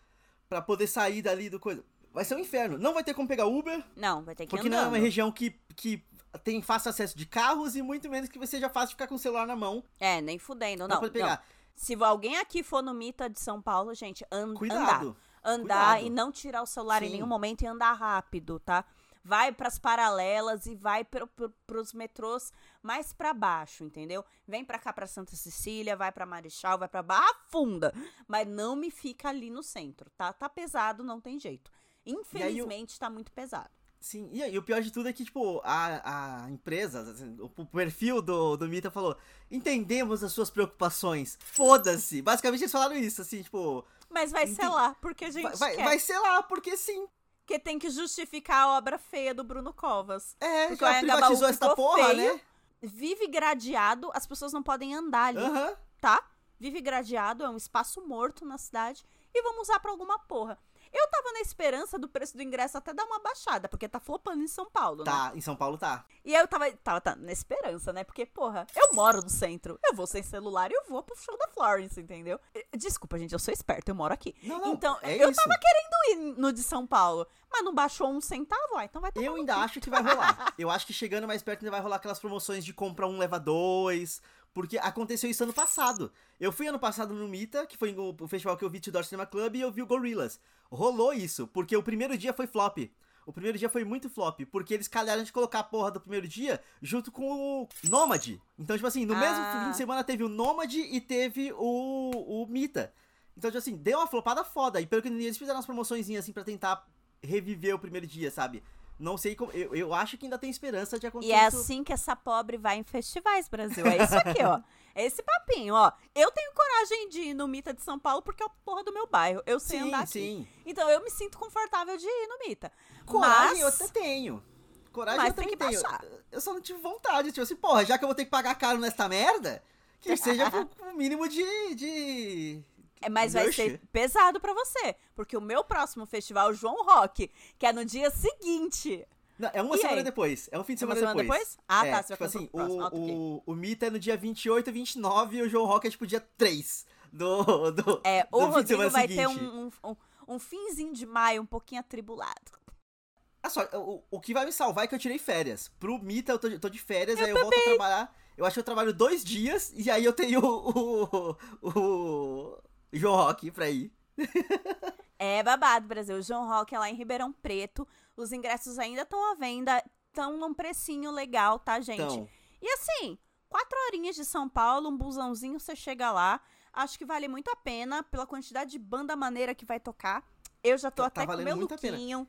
[SPEAKER 2] Pra poder sair dali do coisa. Vai ser um inferno. Não vai ter como pegar Uber,
[SPEAKER 1] Não, vai ter que
[SPEAKER 2] porque
[SPEAKER 1] andando.
[SPEAKER 2] não é uma região que, que tem fácil acesso de carros e muito menos que seja fácil de ficar com o celular na mão
[SPEAKER 1] É, nem fudendo, não.
[SPEAKER 2] poder
[SPEAKER 1] não.
[SPEAKER 2] pegar.
[SPEAKER 1] Se alguém aqui for no Mita de São Paulo, gente, an andar.
[SPEAKER 2] Cuidado.
[SPEAKER 1] Andar
[SPEAKER 2] Cuidado.
[SPEAKER 1] e não tirar o celular em
[SPEAKER 2] Sim.
[SPEAKER 1] nenhum momento e andar rápido, tá? vai pras paralelas e vai pro, pro, pros metrôs mais pra baixo, entendeu? Vem pra cá pra Santa Cecília, vai pra Marechal, vai pra Barra Funda, mas não me fica ali no centro, tá? Tá pesado, não tem jeito. Infelizmente, eu... tá muito pesado.
[SPEAKER 2] Sim, e, e, o pior de tudo é que, tipo, a, a empresa, assim, o, o, perfil do, do Mita falou: entendemos as suas preocupações, foda-se. Basicamente eles falaram isso, assim, tipo.
[SPEAKER 1] Mas vai ser lá, porque a gente.
[SPEAKER 2] Vai,
[SPEAKER 1] quer.
[SPEAKER 2] vai ser lá, porque sim.
[SPEAKER 1] Porque tem que justificar a obra feia do Bruno Covas.
[SPEAKER 2] É, porque já privatizou essa porra, feio, né?
[SPEAKER 1] Vive gradeado, as pessoas não podem andar ali, uhum. tá? Vive gradeado, é um espaço morto na cidade e vamos usar pra alguma porra. Eu tava na esperança do preço do ingresso até dar uma baixada, porque tá flopando em São Paulo,
[SPEAKER 2] tá,
[SPEAKER 1] né?
[SPEAKER 2] Tá, em São Paulo tá.
[SPEAKER 1] E eu tava, tava, tava na esperança, né? Porque, porra, eu moro no centro, eu vou sem celular e eu vou pro show da Florence, entendeu? Desculpa, gente, eu sou esperta, eu moro aqui.
[SPEAKER 2] Não, não,
[SPEAKER 1] então,
[SPEAKER 2] é
[SPEAKER 1] eu
[SPEAKER 2] isso.
[SPEAKER 1] tava querendo ir no de São Paulo, mas não baixou um centavo, ah, então vai
[SPEAKER 2] Eu ainda acho que vai rolar. eu acho que chegando mais perto ainda vai rolar aquelas promoções de compra um, leva dois. Porque aconteceu isso ano passado. Eu fui ano passado no Mita, que foi o festival que eu vi Tudor Cinema Club, e eu vi o Gorillaz. Rolou isso, porque o primeiro dia foi flop. O primeiro dia foi muito flop, porque eles calharam de colocar a porra do primeiro dia junto com o Nômade. Então, tipo assim, no ah. mesmo fim de semana teve o Nômade e teve o, o Mita. Então, tipo assim, deu uma flopada foda. E pelo que eles fizeram umas promoções assim pra tentar reviver o primeiro dia, sabe? Não sei como. Eu, eu acho que ainda tem esperança de acontecer.
[SPEAKER 1] E é assim que essa pobre vai em festivais, Brasil. É isso aqui, ó. É esse papinho, ó. Eu tenho coragem de ir no Mita de São Paulo porque é a porra do meu bairro. Eu sei
[SPEAKER 2] sim,
[SPEAKER 1] andar aqui.
[SPEAKER 2] Sim.
[SPEAKER 1] Então eu me sinto confortável de ir no Mita.
[SPEAKER 2] Coragem
[SPEAKER 1] Mas...
[SPEAKER 2] eu até tenho. Coragem
[SPEAKER 1] Mas
[SPEAKER 2] eu também
[SPEAKER 1] tem que
[SPEAKER 2] tenho.
[SPEAKER 1] baixar.
[SPEAKER 2] Eu só não tive vontade. Tipo assim, porra, já que eu vou ter que pagar caro nesta merda, que seja o mínimo de, de,
[SPEAKER 1] é, mas vai ser pesado para você, porque o meu próximo festival, João Rock, que é no dia seguinte.
[SPEAKER 2] Não, é uma
[SPEAKER 1] e
[SPEAKER 2] semana
[SPEAKER 1] aí?
[SPEAKER 2] depois. É um fim de
[SPEAKER 1] Uma
[SPEAKER 2] semana,
[SPEAKER 1] semana depois? Ah,
[SPEAKER 2] é,
[SPEAKER 1] tá. Você
[SPEAKER 2] tipo
[SPEAKER 1] vai
[SPEAKER 2] assim,
[SPEAKER 1] próximo. Ah, ok.
[SPEAKER 2] o, o, o Mita é no dia 28 e 29 e o João Rock é tipo dia 3 do, do,
[SPEAKER 1] É,
[SPEAKER 2] do
[SPEAKER 1] o
[SPEAKER 2] de
[SPEAKER 1] Rodrigo vai
[SPEAKER 2] seguinte.
[SPEAKER 1] ter um, um, um, finzinho de maio um pouquinho atribulado.
[SPEAKER 2] Ah, só, o, o que vai me salvar é que eu tirei férias. Pro Mita eu tô, eu tô de férias, aí eu volto a trabalhar. Eu acho que eu trabalho dois dias e aí eu tenho o, o, o João Rock pra ir.
[SPEAKER 1] É babado, Brasil. O João Rock é lá em Ribeirão Preto. Os ingressos ainda estão à venda. Estão num precinho legal, tá, gente?
[SPEAKER 2] Então,
[SPEAKER 1] E assim, quatro horinhas de São Paulo, um busãozinho, você chega lá. Acho que vale muito a pena pela quantidade de banda maneira que vai tocar. Eu já tô
[SPEAKER 2] Tá-
[SPEAKER 1] até
[SPEAKER 2] tá
[SPEAKER 1] com meu lookinho.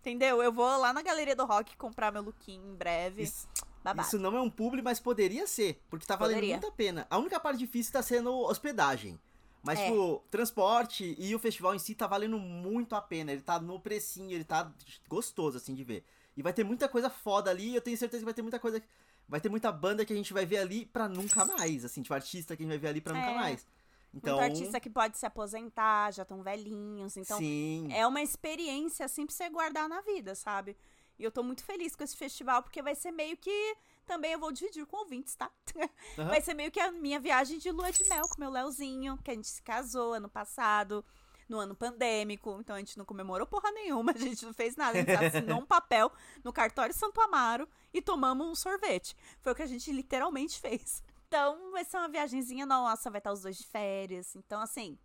[SPEAKER 1] Entendeu? Eu vou lá na Galeria do Rock comprar meu lookinho em breve.
[SPEAKER 2] isso,
[SPEAKER 1] Babado.
[SPEAKER 2] isso não é um publi, mas poderia ser. Porque tá valendo
[SPEAKER 1] Poderia.
[SPEAKER 2] muito a pena. A única parte difícil tá sendo hospedagem. Mas,
[SPEAKER 1] É.
[SPEAKER 2] tipo, transporte e o festival em si tá valendo muito a pena. Ele tá no precinho, ele tá gostoso, assim, de ver. E vai ter muita coisa foda ali, eu tenho certeza que vai ter muita coisa. Vai ter muita banda que a gente vai ver ali pra nunca mais. Assim, tipo, artista que a gente vai ver ali pra nunca
[SPEAKER 1] É.
[SPEAKER 2] mais. Então.
[SPEAKER 1] Muito artista que pode se aposentar, já estão velhinhos. Então,
[SPEAKER 2] sim.
[SPEAKER 1] é uma experiência, assim, pra você guardar na vida, sabe? E eu tô muito feliz com esse festival, porque vai ser meio que. Também eu vou dividir com ouvintes, tá?
[SPEAKER 2] Aham.
[SPEAKER 1] Vai ser meio que a minha viagem de lua de mel com meu Leozinho, que a gente se casou ano passado, no ano pandêmico. Então a gente não comemorou porra nenhuma, a gente não fez nada. A gente assinou um papel no cartório Santo Amaro e tomamos um sorvete. Foi o que a gente literalmente fez. Então vai ser uma viagenzinha nossa, vai estar os dois de férias. Então, assim,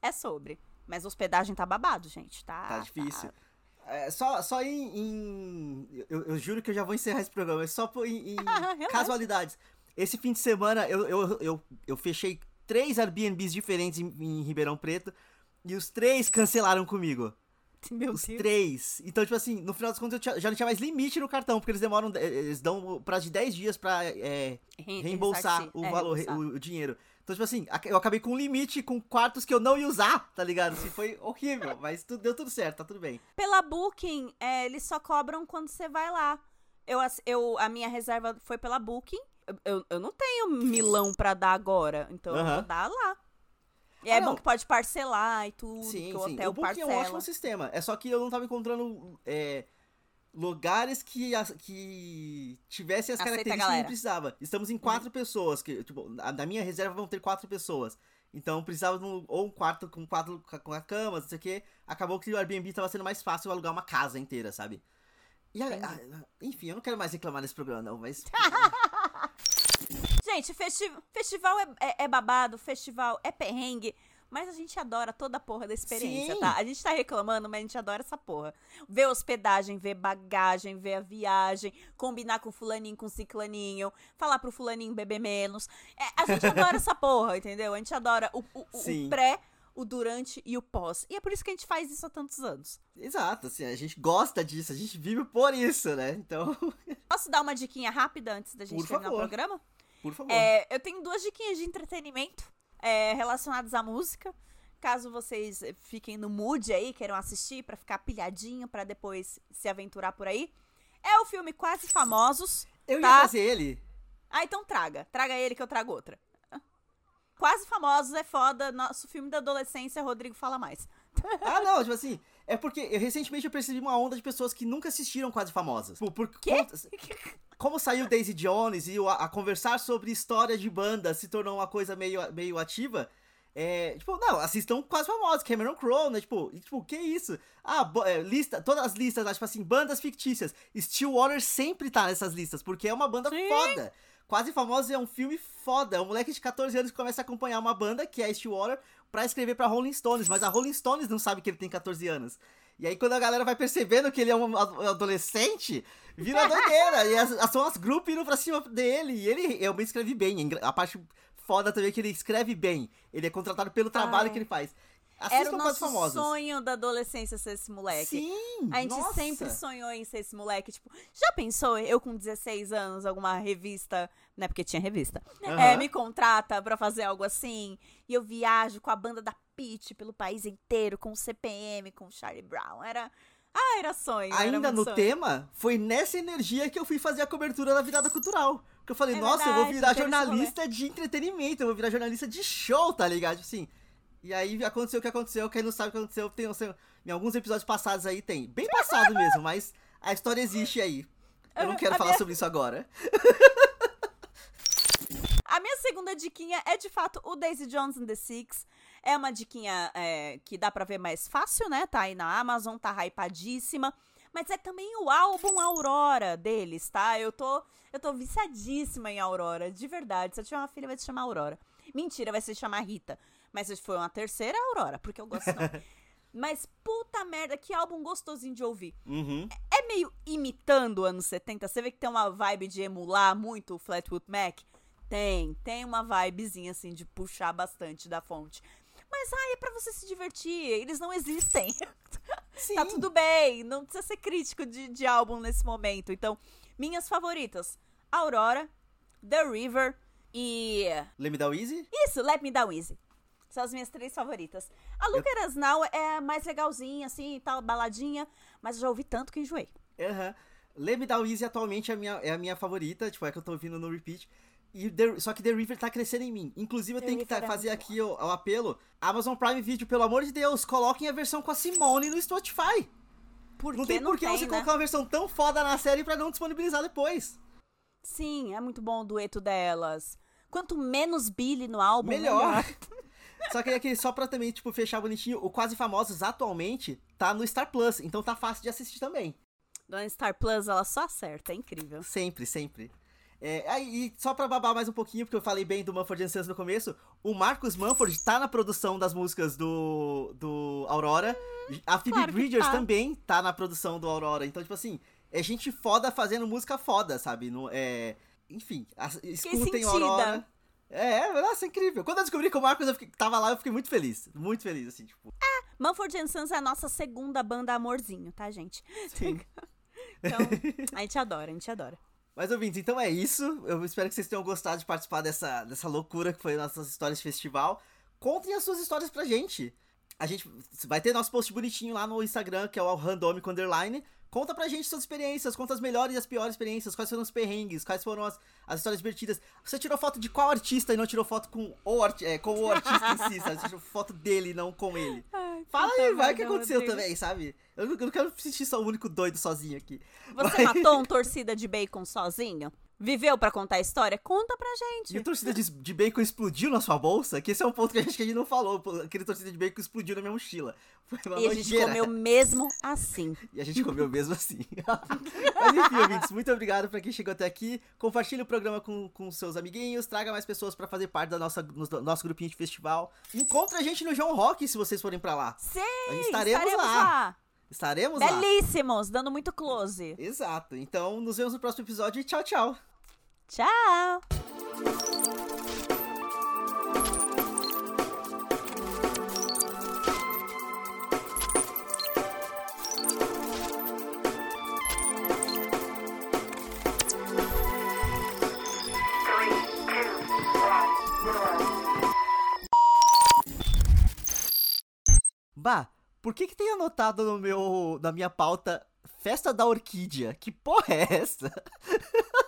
[SPEAKER 1] é sobre. Mas a hospedagem tá babado, gente. Tá,
[SPEAKER 2] Tá difícil. É, só só em. em- eu, eu juro que eu já vou encerrar esse programa, mas só por, em, em
[SPEAKER 1] Relaxa.
[SPEAKER 2] casualidades. Esse fim de semana eu, eu, eu, eu fechei três Airbnbs diferentes em, em Ribeirão Preto e os três cancelaram comigo.
[SPEAKER 1] Meu
[SPEAKER 2] os
[SPEAKER 1] Deus.
[SPEAKER 2] três. Então, tipo assim, no final das contas eu tinha- já não tinha mais limite no cartão, porque eles demoram. eh, Eles dão prazo de 10 dias pra é,
[SPEAKER 1] Re-
[SPEAKER 2] reembolsar o
[SPEAKER 1] É,
[SPEAKER 2] valor,
[SPEAKER 1] reembolsar.
[SPEAKER 2] o, o dinheiro. Então, tipo assim, eu acabei com um limite com quartos que eu não ia usar, tá ligado? Assim, foi horrível, mas tudo, deu tudo certo, tá tudo bem.
[SPEAKER 1] Pela Booking, é, eles só cobram quando você vai lá. Eu, eu, a minha reserva foi pela Booking. Eu, eu, eu não tenho milão pra dar agora, então eu
[SPEAKER 2] Aham.
[SPEAKER 1] vou dar lá. E
[SPEAKER 2] Ah,
[SPEAKER 1] é
[SPEAKER 2] não.
[SPEAKER 1] bom que pode parcelar e tudo,
[SPEAKER 2] Sim,
[SPEAKER 1] que o
[SPEAKER 2] sim.
[SPEAKER 1] hotel
[SPEAKER 2] o Booking é um ótimo sistema. É só que eu não tava encontrando é, lugares que, as- que tivessem as
[SPEAKER 1] Aceita
[SPEAKER 2] características que.
[SPEAKER 1] Uhum.
[SPEAKER 2] precisava. Estamos em quatro pessoas. Que, tipo, na minha reserva vão ter quatro pessoas. Então precisava de um, ou um quarto com quatro com a cama, não sei o que. Acabou que o Airbnb tava sendo mais fácil alugar uma casa inteira, sabe? E a- a- enfim, eu não quero mais reclamar desse programa, não, mas.
[SPEAKER 1] Gente, festi festival é, é- é babado, festival é perrengue. Mas a gente adora toda a porra da experiência,
[SPEAKER 2] Sim.
[SPEAKER 1] tá? A gente tá reclamando, mas a gente adora essa porra. Ver hospedagem, ver bagagem, ver a viagem, combinar com fulaninho, com ciclaninho, falar pro fulaninho beber menos. É, a gente adora essa porra, entendeu? A gente adora o, o- o pré, o durante e o pós. E é por isso que a gente faz isso há tantos anos.
[SPEAKER 2] Exato, assim, a gente gosta disso, a gente vive por isso, né? Então,
[SPEAKER 1] Posso dar uma diquinha rápida antes da gente
[SPEAKER 2] Por
[SPEAKER 1] terminar
[SPEAKER 2] favor.
[SPEAKER 1] o programa?
[SPEAKER 2] por favor.
[SPEAKER 1] É, eu tenho duas diquinhas de entretenimento é, relacionadas à música. Caso vocês fiquem no mood aí, queiram assistir pra ficar pilhadinho pra depois se aventurar por aí. É o filme Quase Famosos.
[SPEAKER 2] Eu ia
[SPEAKER 1] tá.
[SPEAKER 2] fazer ele.
[SPEAKER 1] Ah, então traga. Traga ele que eu trago outra. Quase Famosos é foda. Nosso filme da adolescência, Rodrigo fala mais.
[SPEAKER 2] Ah, não, tipo assim, é porque eu, recentemente eu percebi uma onda de pessoas que nunca assistiram Quase Famosas. Tipo, por,
[SPEAKER 1] Quê?
[SPEAKER 2] Como, como saiu Daisy Jones e a, a conversar sobre história de banda se tornou uma coisa meio, meio ativa, é, tipo, não, assistam Quase Famosas, Cameron Crowe, né, tipo, e, tipo, que isso? Ah, é, lista, todas as listas, lá, tipo assim, bandas fictícias, Stillwater sempre tá nessas listas, porque é uma banda
[SPEAKER 1] Sim.
[SPEAKER 2] foda. Quase Famosos é um filme foda, é um moleque de 14 anos que começa a acompanhar uma banda, que é a Stillwater, pra escrever pra Rolling Stones, mas a Rolling Stones não sabe que ele tem 14 anos. E aí quando a galera vai percebendo que ele é um adolescente, vira doideira. e as, as, são as grupos indo pra cima dele. E ele realmente escreve bem. A parte foda também é que ele escreve bem. Ele é contratado pelo trabalho
[SPEAKER 1] Ai.
[SPEAKER 2] que ele faz.
[SPEAKER 1] Era
[SPEAKER 2] Assistam
[SPEAKER 1] o
[SPEAKER 2] Quase
[SPEAKER 1] nosso sonho da adolescência ser esse moleque.
[SPEAKER 2] Sim!
[SPEAKER 1] A gente
[SPEAKER 2] nossa.
[SPEAKER 1] sempre sonhou em ser esse moleque. Tipo, já pensou eu com 16 anos, alguma revista, né? Porque tinha revista.
[SPEAKER 2] Aham.
[SPEAKER 1] é, me contrata pra fazer algo assim. E eu viajo com a banda da Pitty pelo país inteiro, com o CPM, com o Charlie Brown. Era. Ah, era sonho. era
[SPEAKER 2] Ainda
[SPEAKER 1] muito
[SPEAKER 2] no
[SPEAKER 1] sonho.
[SPEAKER 2] tema, foi nessa energia que eu fui fazer a cobertura da virada cultural. Porque eu falei,
[SPEAKER 1] É
[SPEAKER 2] nossa, eu vou
[SPEAKER 1] verdade,
[SPEAKER 2] virar jornalista de entretenimento, eu vou virar jornalista de show, tá ligado? Tipo Assim. E aí aconteceu o que aconteceu, quem não sabe o que aconteceu, tem, em alguns episódios passados aí tem. Bem passado mesmo, mas a história existe aí. Eu não quero
[SPEAKER 1] A
[SPEAKER 2] falar
[SPEAKER 1] minha-
[SPEAKER 2] sobre isso agora.
[SPEAKER 1] A minha segunda diquinha é de fato o Daisy Jones and the Six. É uma diquinha é, que dá pra ver mais fácil, né? Tá aí na Amazon, tá hypadíssima. Mas é também o álbum Aurora deles, tá? Eu tô, eu tô viciadíssima em Aurora, de verdade. Se eu tiver uma filha, vai se chamar Aurora. Mentira, vai se chamar Rita. Mas se for uma terceira, Aurora, porque eu gosto não. Mas puta merda, que álbum gostosinho de ouvir.
[SPEAKER 2] Uhum.
[SPEAKER 1] É meio imitando anos 70. Você vê que tem uma vibe de emular muito o Flatwood Mac? Tem, tem uma vibezinha assim de puxar bastante da fonte. Mas ai, é pra você se divertir, eles não existem.
[SPEAKER 2] Sim.
[SPEAKER 1] tá tudo bem, não precisa ser crítico de, de álbum nesse momento. Então, minhas favoritas: Aurora, The River e.
[SPEAKER 2] Let me down easy?
[SPEAKER 1] Isso, Let Me Down Easy. São as minhas três favoritas. A Us Now é mais legalzinha, assim, e tal, baladinha, mas eu já ouvi tanto que enjoei.
[SPEAKER 2] Aham. Let Me Down Easy atualmente é a minha, é a minha favorita, tipo, é que eu tô ouvindo no repeat. E The- só que The River tá crescendo em mim. Inclusive, eu
[SPEAKER 1] The
[SPEAKER 2] tenho que tá-
[SPEAKER 1] River é
[SPEAKER 2] fazer aqui o, o apelo. Amazon Prime Video, pelo amor de Deus, coloquem a versão com a Simone no Spotify.
[SPEAKER 1] Por
[SPEAKER 2] Não tem por que você
[SPEAKER 1] né?
[SPEAKER 2] colocar uma versão tão foda na série pra não disponibilizar depois.
[SPEAKER 1] Sim, é muito bom o dueto delas. Quanto menos Billy no álbum,
[SPEAKER 2] Melhor. Só que aqui, só pra também, tipo, fechar bonitinho, o Quase Famosos atualmente tá no Star Plus, então tá fácil de assistir também.
[SPEAKER 1] Dona Star Plus, ela só acerta, é incrível.
[SPEAKER 2] Sempre, sempre. É, aí, e só pra babar mais um pouquinho, porque eu falei bem do Mumford Sons no começo, o Marcus Mumford tá na produção das músicas do, do Aurora. A Phoebe
[SPEAKER 1] Claro
[SPEAKER 2] Bridgers
[SPEAKER 1] tá.
[SPEAKER 2] também tá na produção do Aurora. Então, tipo assim, é gente foda fazendo música foda, sabe? No, é, enfim, escutem. Aurora. É, nossa, incrível. Quando eu descobri que o Marcos eu fiquei- tava lá, eu fiquei muito feliz. Muito feliz, assim, tipo.
[SPEAKER 1] Mumford Sons é a nossa segunda banda amorzinho, tá, gente?
[SPEAKER 2] Sim.
[SPEAKER 1] Então, a gente adora, a gente adora.
[SPEAKER 2] Mas, ouvintes, então é isso. Eu espero que vocês tenham gostado de participar dessa, dessa loucura que foi nossas histórias de festival. Contem as suas histórias pra gente. A gente vai ter nosso post bonitinho lá no Instagram, que é o Randômico Underline. Conta pra gente suas experiências, conta as melhores e as piores experiências, quais foram os perrengues, quais foram as, as histórias divertidas. Você tirou foto de qual artista e não tirou foto com o, arti é, com o artista em si, sabe? Você tirou foto dele, não com ele. Fala aí, vai o que aconteceu também, sabe? Eu não, eu não quero sentir só o único doido sozinho aqui.
[SPEAKER 1] Você
[SPEAKER 2] Mas-
[SPEAKER 1] matou um torcida de bacon sozinho? Viveu pra contar a história? Conta pra gente.
[SPEAKER 2] E a torcida de, de bacon explodiu na sua bolsa? Que esse é um ponto que a gente, que a gente não falou. Aquele torcida de bacon explodiu na minha mochila. Foi uma
[SPEAKER 1] E a gente
[SPEAKER 2] nojeira.
[SPEAKER 1] comeu mesmo assim.
[SPEAKER 2] E a gente comeu mesmo assim. Mas enfim, ouvintes, muito obrigado pra quem chegou até aqui. Compartilhe o programa com, com seus amiguinhos. Traga mais pessoas pra fazer parte da nossa, no nosso grupinho de festival. Encontre a gente no João Rock se vocês forem pra lá.
[SPEAKER 1] Sim,
[SPEAKER 2] Estaremos
[SPEAKER 1] estaremos
[SPEAKER 2] lá.
[SPEAKER 1] lá.
[SPEAKER 2] Estaremos lá.
[SPEAKER 1] Belíssimos, dando muito close.
[SPEAKER 2] Exato. Então, nos vemos no próximo episódio e tchau, tchau.
[SPEAKER 1] Tchau.
[SPEAKER 2] Bah, por que que tem anotado no meu, na minha pauta Festa da Orquídea? Que porra é essa?